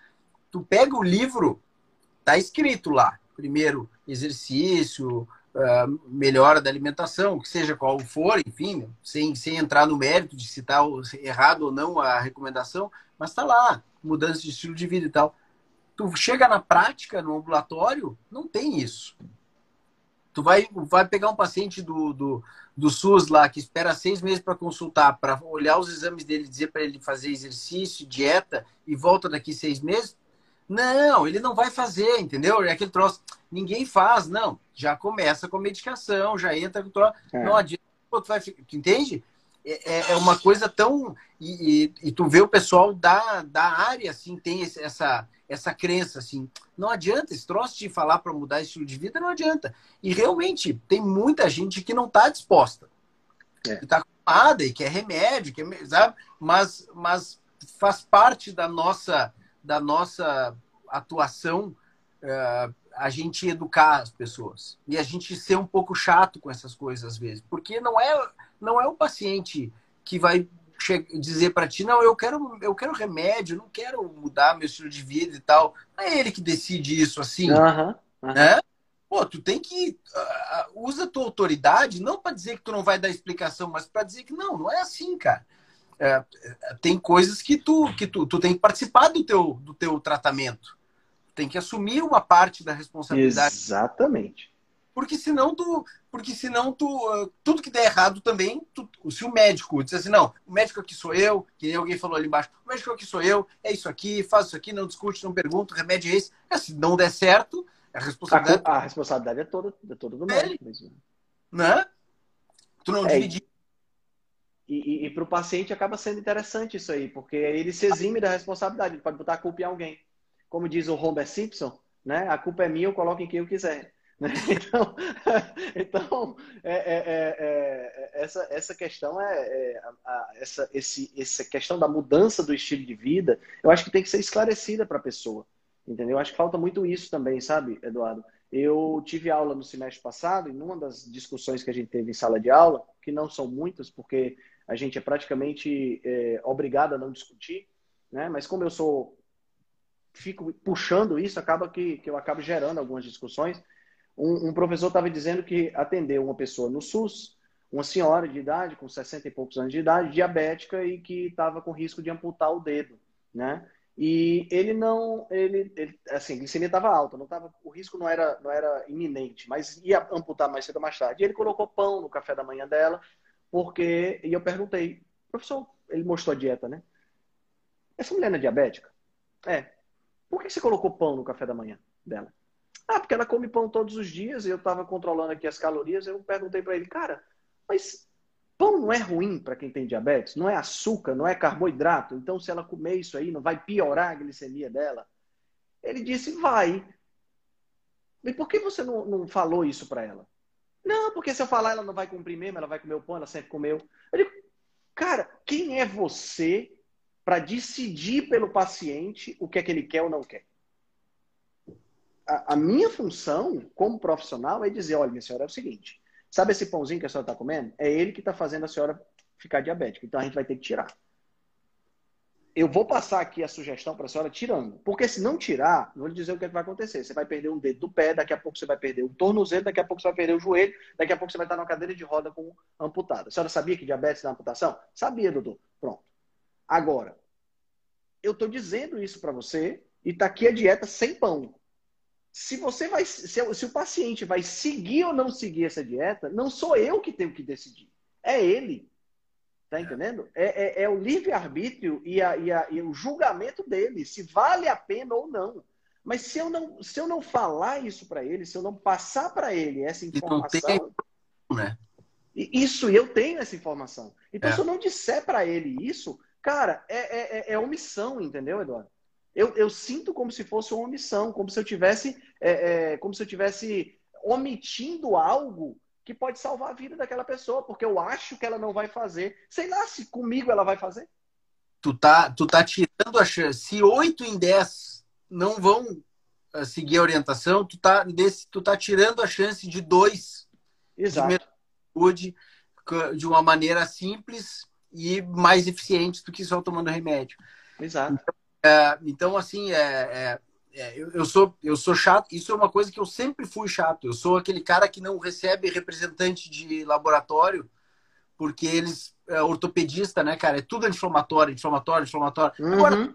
tu pega o livro, tá escrito lá. Primeiro, exercício, uh, melhora da alimentação, que seja qual for, enfim, sem, sem entrar no mérito de citar errado ou não a recomendação, mas está lá, mudança de estilo de vida e tal. Tu chega na prática, no ambulatório, não tem isso. Tu vai, vai pegar um paciente do, do, do SUS lá que espera seis meses para consultar, para olhar os exames dele, dizer para ele fazer exercício, dieta e volta daqui seis meses. Não, ele não vai fazer, entendeu? É aquele troço. Ninguém faz, não. Já começa com medicação, já entra com troço. É. Não adianta. Tu vai, entende? É, é, uma coisa tão. E, e, e, tu vê o pessoal da, da área, assim, tem essa, essa crença, assim. Não adianta, esse troço de falar para mudar estilo de vida não adianta. E realmente, tem muita gente que não está disposta. É. Que está acostumada e quer remédio, quer, sabe? Mas, mas faz parte da nossa, da nossa atuação uh, a gente educar as pessoas. E a gente ser um pouco chato com essas coisas às vezes. Porque não é não é o paciente que vai dizer para ti, não, eu quero, eu quero remédio, não quero mudar meu estilo de vida e tal. Não é ele que decide isso assim, uhum, uhum. né? Pô, tu tem que uh, usa tua autoridade não para dizer que tu não vai dar explicação, mas para dizer que não, não é assim, cara. É, tem coisas que tu que tu, tu tem que participar do teu do teu tratamento. Tem que assumir uma parte da responsabilidade. Exatamente. Porque senão tu, porque senão tu, uh, tudo que der errado também, tu, se o médico diz assim, não, o médico aqui sou eu, que nem alguém falou ali embaixo, o médico aqui sou eu, é isso aqui, faz isso aqui, não discute, não pergunta, o remédio é esse. É, se não der certo, a responsabilidade... A, a responsabilidade é toda, é toda do médico. Mesmo. Né? Tu não é, dividir. E, e, e para o paciente acaba sendo interessante isso aí, porque ele se exime da responsabilidade, ele pode botar a culpa em alguém. Como diz o Homer Simpson, né? A culpa é minha, eu coloco em quem eu quiser. Né? Então, então é, é, é, é, essa, essa questão é, é a, essa, esse, essa questão da mudança do estilo de vida, eu acho que tem que ser esclarecida para a pessoa, entendeu? Eu acho que falta muito isso também, sabe, Eduardo? Eu tive aula no semestre passado e numa das discussões que a gente teve em sala de aula, que não são muitas, porque a gente é praticamente é, obrigado a não discutir, né? Mas como eu sou fico puxando isso, acaba que, que eu acabo gerando algumas discussões. Um, um professor estava dizendo que atendeu uma pessoa no SUS, uma senhora de idade, com 60 e poucos anos de idade, diabética e que estava com risco de amputar o dedo, né? E ele não, ele, ele assim, a glicemia estava alta, não tava, o risco não era, não era iminente, mas ia amputar mais cedo ou mais tarde. E ele colocou pão no café da manhã dela, porque, e eu perguntei, professor, ele mostrou a dieta, né? Essa mulher não é diabética? É. por que você colocou pão no café da manhã dela? Ah, porque ela come pão todos os dias e eu estava controlando aqui as calorias. Eu perguntei para ele, cara, mas pão não é ruim para quem tem diabetes? Não é açúcar, não é carboidrato? Então, se ela comer isso aí, não vai piorar a glicemia dela? Ele disse, vai. E por que você não, não falou isso para ela? Não, porque se eu falar, ela não vai cumprir mesmo, ela vai comer o pão, ela sempre comeu. Eu digo, cara, quem é você para decidir pelo paciente o que é que ele quer ou não quer? A, a minha função como profissional é dizer, olha, minha senhora, é o seguinte, sabe esse pãozinho que a senhora está comendo? É ele que está fazendo a senhora ficar diabética, então a gente vai ter que tirar eu vou passar aqui a sugestão para a senhora tirando. Porque se não tirar, vou lhe dizer o que, é que vai acontecer. Você vai perder um dedo do pé, daqui a pouco você vai perder o tornozelo, daqui a pouco você vai perder o joelho, daqui a pouco você vai estar na cadeira de roda com amputada. A senhora sabia que diabetes dá amputação? Sabia, doutor. Pronto. Agora, eu estou dizendo isso para você e está aqui a dieta sem pão. Se você vai, se, se o paciente vai seguir ou não seguir essa dieta, não sou eu que tenho que decidir. É ele. Tá entendendo? É, é, é o livre-arbítrio e, a, e, a, e o julgamento dele, se vale a pena ou não. Mas se eu não, se eu não falar isso para ele, se eu não passar para ele essa informação. Tem, né? Isso, eu tenho essa informação. Então, é. se eu não disser para ele isso, cara, é, é, é, é, omissão, entendeu, Eduardo? Eu, eu sinto como se fosse uma omissão, como se eu tivesse, é, é, como se eu tivesse omitindo algo que pode salvar a vida daquela pessoa, porque eu acho que ela não vai fazer. Sei lá se comigo ela vai fazer. Tu tá, tu tá tirando a chance. Se 8 em 10 não vão uh, seguir a orientação, tu tá, desse, tu tá tirando a chance de dois Exato. de de uma maneira simples e mais eficiente do que só tomando remédio. Exato. Então, é, então assim, é, é é, eu, eu, sou, eu sou chato, isso é uma coisa que eu sempre fui chato. Eu sou aquele cara que não recebe representante de laboratório, porque eles, é ortopedista, né, cara? É tudo inflamatório, inflamatório, inflamatório. Uhum. Agora,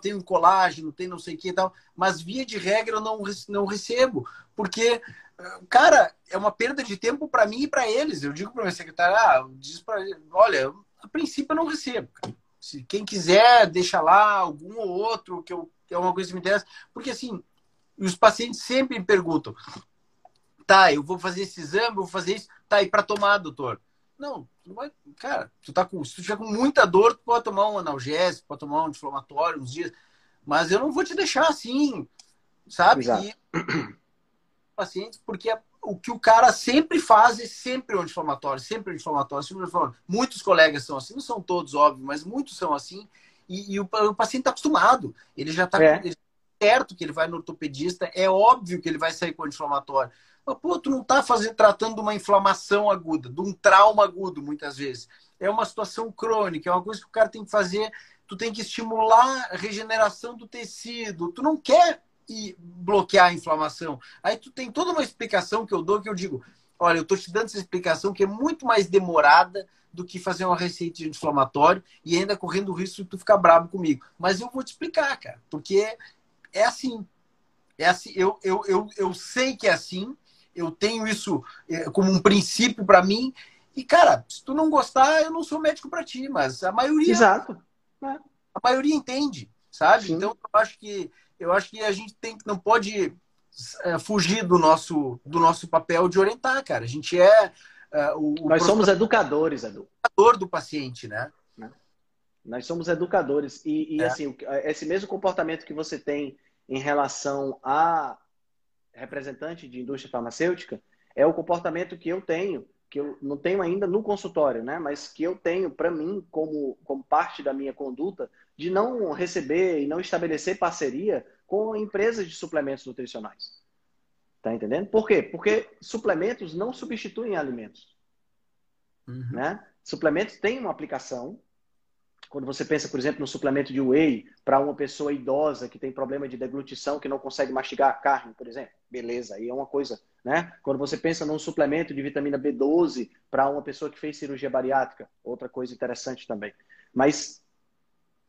tem um colágeno, tem não sei o que e tal, mas via de regra eu não, não recebo, porque, cara, é uma perda de tempo para mim e para eles. Eu digo para minha secretária, ah, diz para olha, a princípio eu não recebo. Se quem quiser, deixa lá algum ou outro que eu que é uma coisa que me interessa, porque assim, os pacientes sempre me perguntam: tá, eu vou fazer esse exame, vou fazer isso, tá, e para tomar, doutor? Não, tu vai, cara, tu tá com, se tu tiver com muita dor, tu pode tomar um analgésico, pode tomar um anti-inflamatório uns dias, mas eu não vou te deixar assim, sabe? E, pacientes, porque é, o que o cara sempre faz é sempre anti-inflamatório, sempre anti-inflamatório, sempre anti-inflamatório. Muitos colegas são assim, não são todos, óbvio, mas muitos são assim, e, e o, o, paciente está acostumado. Ele já está é. certo que ele vai no ortopedista, é óbvio que ele vai sair com anti-inflamatório. Mas, pô, tu não está fazendo, tratando de uma inflamação aguda, de um trauma agudo, muitas vezes. É uma situação crônica, é uma coisa que o cara tem que fazer. Tu tem que estimular a regeneração do tecido. Tu não quer ir bloquear a inflamação. Aí tu tem toda uma explicação que eu dou que eu digo, olha, eu estou te dando essa explicação que é muito mais demorada do que fazer uma receita de inflamatório e ainda correndo o risco de tu ficar bravo comigo. Mas eu vou te explicar, cara, porque é assim. É assim, eu, eu, eu, eu sei que é assim, eu tenho isso é, como um princípio para mim. E, cara, se tu não gostar, eu não sou médico para ti, mas a maioria. Exato. A maioria entende, sabe? Sim. Então, eu acho que eu acho que a gente tem não pode é, fugir do nosso do nosso papel de orientar, cara. A gente é uh, o, Nós somos educadores, Edu. Educador do paciente, né? né? Nós somos educadores. E, e é. assim, esse mesmo comportamento que você tem em relação a representante de indústria farmacêutica é o comportamento que eu tenho, que eu não tenho ainda no consultório, né? Mas que eu tenho para mim como, como parte da minha conduta de não receber e não estabelecer parceria com empresas de suplementos nutricionais. Tá entendendo? Por quê? Porque suplementos não substituem alimentos. Uhum. Né? Suplementos têm uma aplicação. Quando você pensa, por exemplo, no suplemento de whey para uma pessoa idosa que tem problema de deglutição, que não consegue mastigar a carne, por exemplo, beleza, aí é uma coisa, né? Quando você pensa num suplemento de vitamina B12 para uma pessoa que fez cirurgia bariátrica, outra coisa interessante também. Mas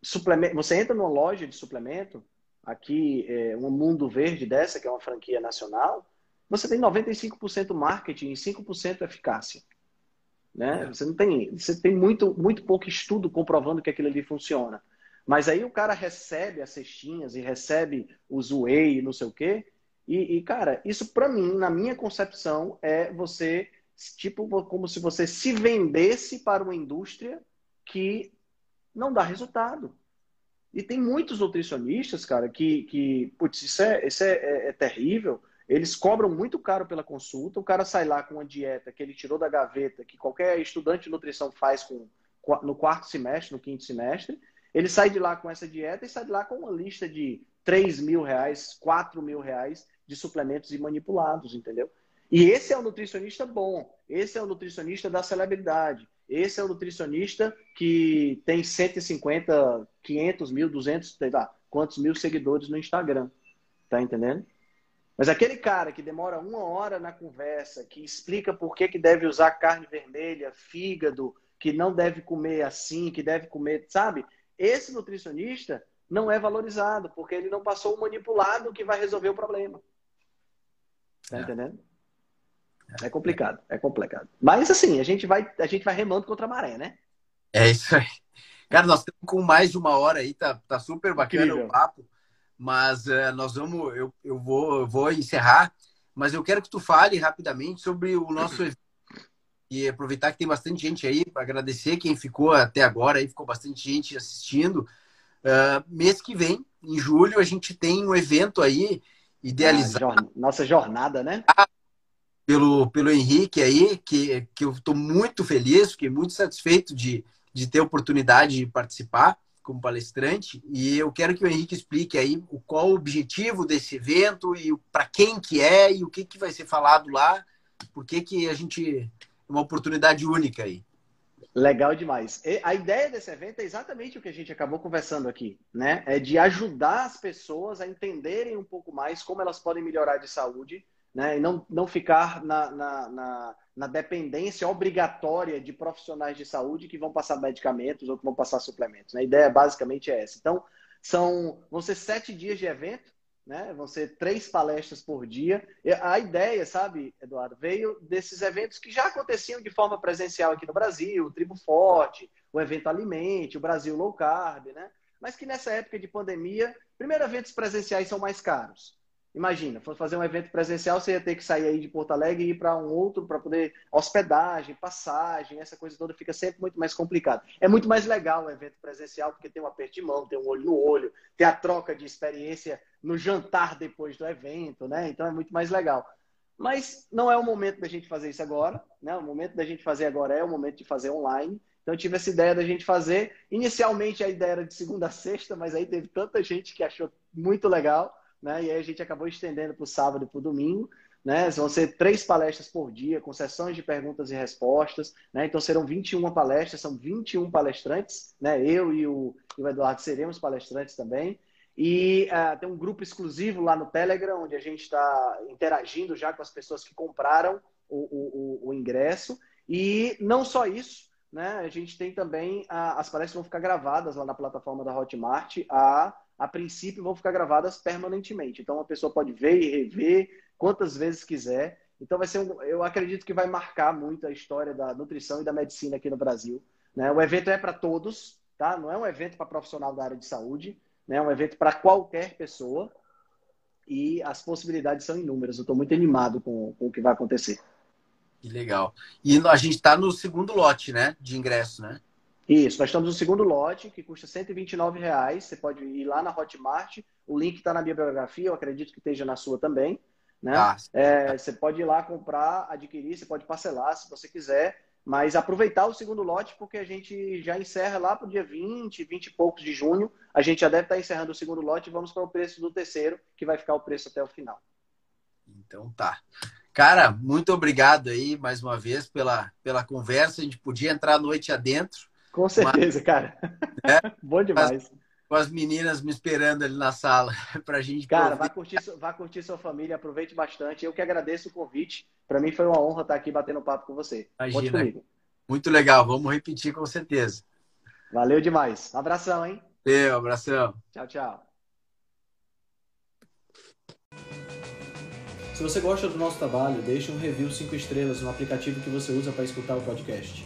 suplemento, você entra numa loja de suplemento, aqui é, um Mundo Verde dessa, que é uma franquia nacional, você tem 95% marketing e 5% eficácia. Né? É. Você não tem, você tem muito, muito pouco estudo comprovando que aquilo ali funciona. Mas aí o cara recebe as cestinhas e recebe os whey e não sei o quê. E, e cara, isso para mim, na minha concepção, é você, tipo, como se você se vendesse para uma indústria que não dá resultado. E tem muitos nutricionistas, cara, que, que putz, isso, é, isso é, é, é terrível. Eles cobram muito caro pela consulta. O cara sai lá com uma dieta que ele tirou da gaveta, que qualquer estudante de nutrição faz com, no quarto semestre, no quinto semestre. Ele sai de lá com essa dieta e sai de lá com uma lista de 3 mil reais, 4 mil reais de suplementos e manipulados, entendeu? E esse é o nutricionista bom. Esse é o nutricionista da celebridade. Esse é o nutricionista que tem 150, 500 mil, 200, sei lá, quantos mil seguidores no Instagram. Tá entendendo? Mas aquele cara que demora uma hora na conversa, que explica por que, que deve usar carne vermelha, fígado, que não deve comer assim, que deve comer, sabe? Esse nutricionista não é valorizado, porque ele não passou o manipulado que vai resolver o problema. Tá é. entendendo? É complicado, é complicado. Mas assim, a gente vai, a gente vai remando contra a maré, né? É isso aí. Cara, nós estamos com mais de uma hora aí, tá, tá super bacana Incrível. o papo, mas uh, nós vamos, eu, eu, vou, eu vou encerrar, mas eu quero que tu fale rapidamente sobre o nosso evento e aproveitar que tem bastante gente aí, para agradecer quem ficou até agora, aí ficou bastante gente assistindo. Uh, mês que vem, em julho, a gente tem um evento aí idealizado. Ah, nossa jornada, né? Pelo, pelo Henrique aí, que, que eu estou muito feliz, fiquei muito satisfeito de, de ter a oportunidade de participar como palestrante. E eu quero que o Henrique explique aí o, qual o objetivo desse evento e para quem que é e o que, que vai ser falado lá, por que, a gente. É uma oportunidade única aí. Legal demais. A ideia desse evento é exatamente o que a gente acabou conversando aqui, né? É de ajudar as pessoas a entenderem um pouco mais como elas podem melhorar de saúde né? e não, não ficar na, na, na, na, dependência obrigatória de profissionais de saúde que vão passar medicamentos ou que vão passar suplementos. Né? A ideia basicamente é essa. Então, são, vão ser sete dias de evento, né? vão ser três palestras por dia. A ideia, sabe, Eduardo, veio desses eventos que já aconteciam de forma presencial aqui no Brasil, o Tribo Forte, o Evento Alimente, o Brasil Low Carb, né? mas que nessa época de pandemia, primeiro, eventos presenciais são mais caros. Imagina, fosse fazer um evento presencial, você ia ter que sair aí de Porto Alegre e ir para um outro para poder hospedagem, passagem, essa coisa toda fica sempre muito mais complicado. É muito mais legal o evento presencial porque tem um aperto de mão, tem um olho no olho, tem a troca de experiência no jantar depois do evento, né? Então é muito mais legal. Mas não é o momento da gente fazer isso agora, né? O momento da gente fazer agora é o momento de fazer online. Então eu tive essa ideia da gente fazer. Inicialmente a ideia era de segunda a sexta, mas aí teve tanta gente que achou muito legal né? E aí a gente acabou estendendo para o sábado e para o domingo. Né? Vão ser três palestras por dia, com sessões de perguntas e respostas. Né? Então serão 21 palestras, são 21 palestrantes. Né? Eu e o, e o Eduardo seremos palestrantes também. E uh, tem um grupo exclusivo lá no Telegram, onde a gente está interagindo já com as pessoas que compraram o, o, o, ingresso. E não só isso, né? a gente tem também, uh, as palestras vão ficar gravadas lá na plataforma da Hotmart a a princípio, vão ficar gravadas permanentemente. Então, a pessoa pode ver e rever quantas vezes quiser. Então, vai ser um, eu acredito que vai marcar muito a história da nutrição e da medicina aqui no Brasil. Né? O evento é para todos, tá? Não é um evento para profissional da área de saúde, né? É um evento para qualquer pessoa. E as possibilidades são inúmeras. Eu estou muito animado com, com o que vai acontecer. Que legal. E a gente está no segundo lote, né? De ingresso, né? Isso, nós estamos no segundo lote, que custa 129 reais. Você pode ir lá na Hotmart. O link está na minha biografia, eu acredito que esteja na sua também. Né? Ah, é, você pode ir lá comprar, adquirir, você pode parcelar se você quiser, mas aproveitar o segundo lote, porque a gente já encerra lá para o dia 20, 20 e poucos de junho. A gente já deve estar encerrando o segundo lote e vamos para o preço do terceiro, que vai ficar o preço até o final. Então tá. Cara, muito obrigado aí mais uma vez pela, pela conversa. A gente podia entrar a noite adentro com certeza, mas, cara. É, Bom demais. Com as meninas me esperando ali na sala pra gente. Cara, vai curtir, vai curtir sua família, aproveite bastante. Eu que agradeço o convite. Para mim foi uma honra estar aqui batendo papo com você. Imagina. Muito legal, vamos repetir com certeza. Valeu demais. Abração, hein? Eu, abração. Tchau, tchau. Se você gosta do nosso trabalho, deixe um review 5 estrelas no aplicativo que você usa para escutar o podcast.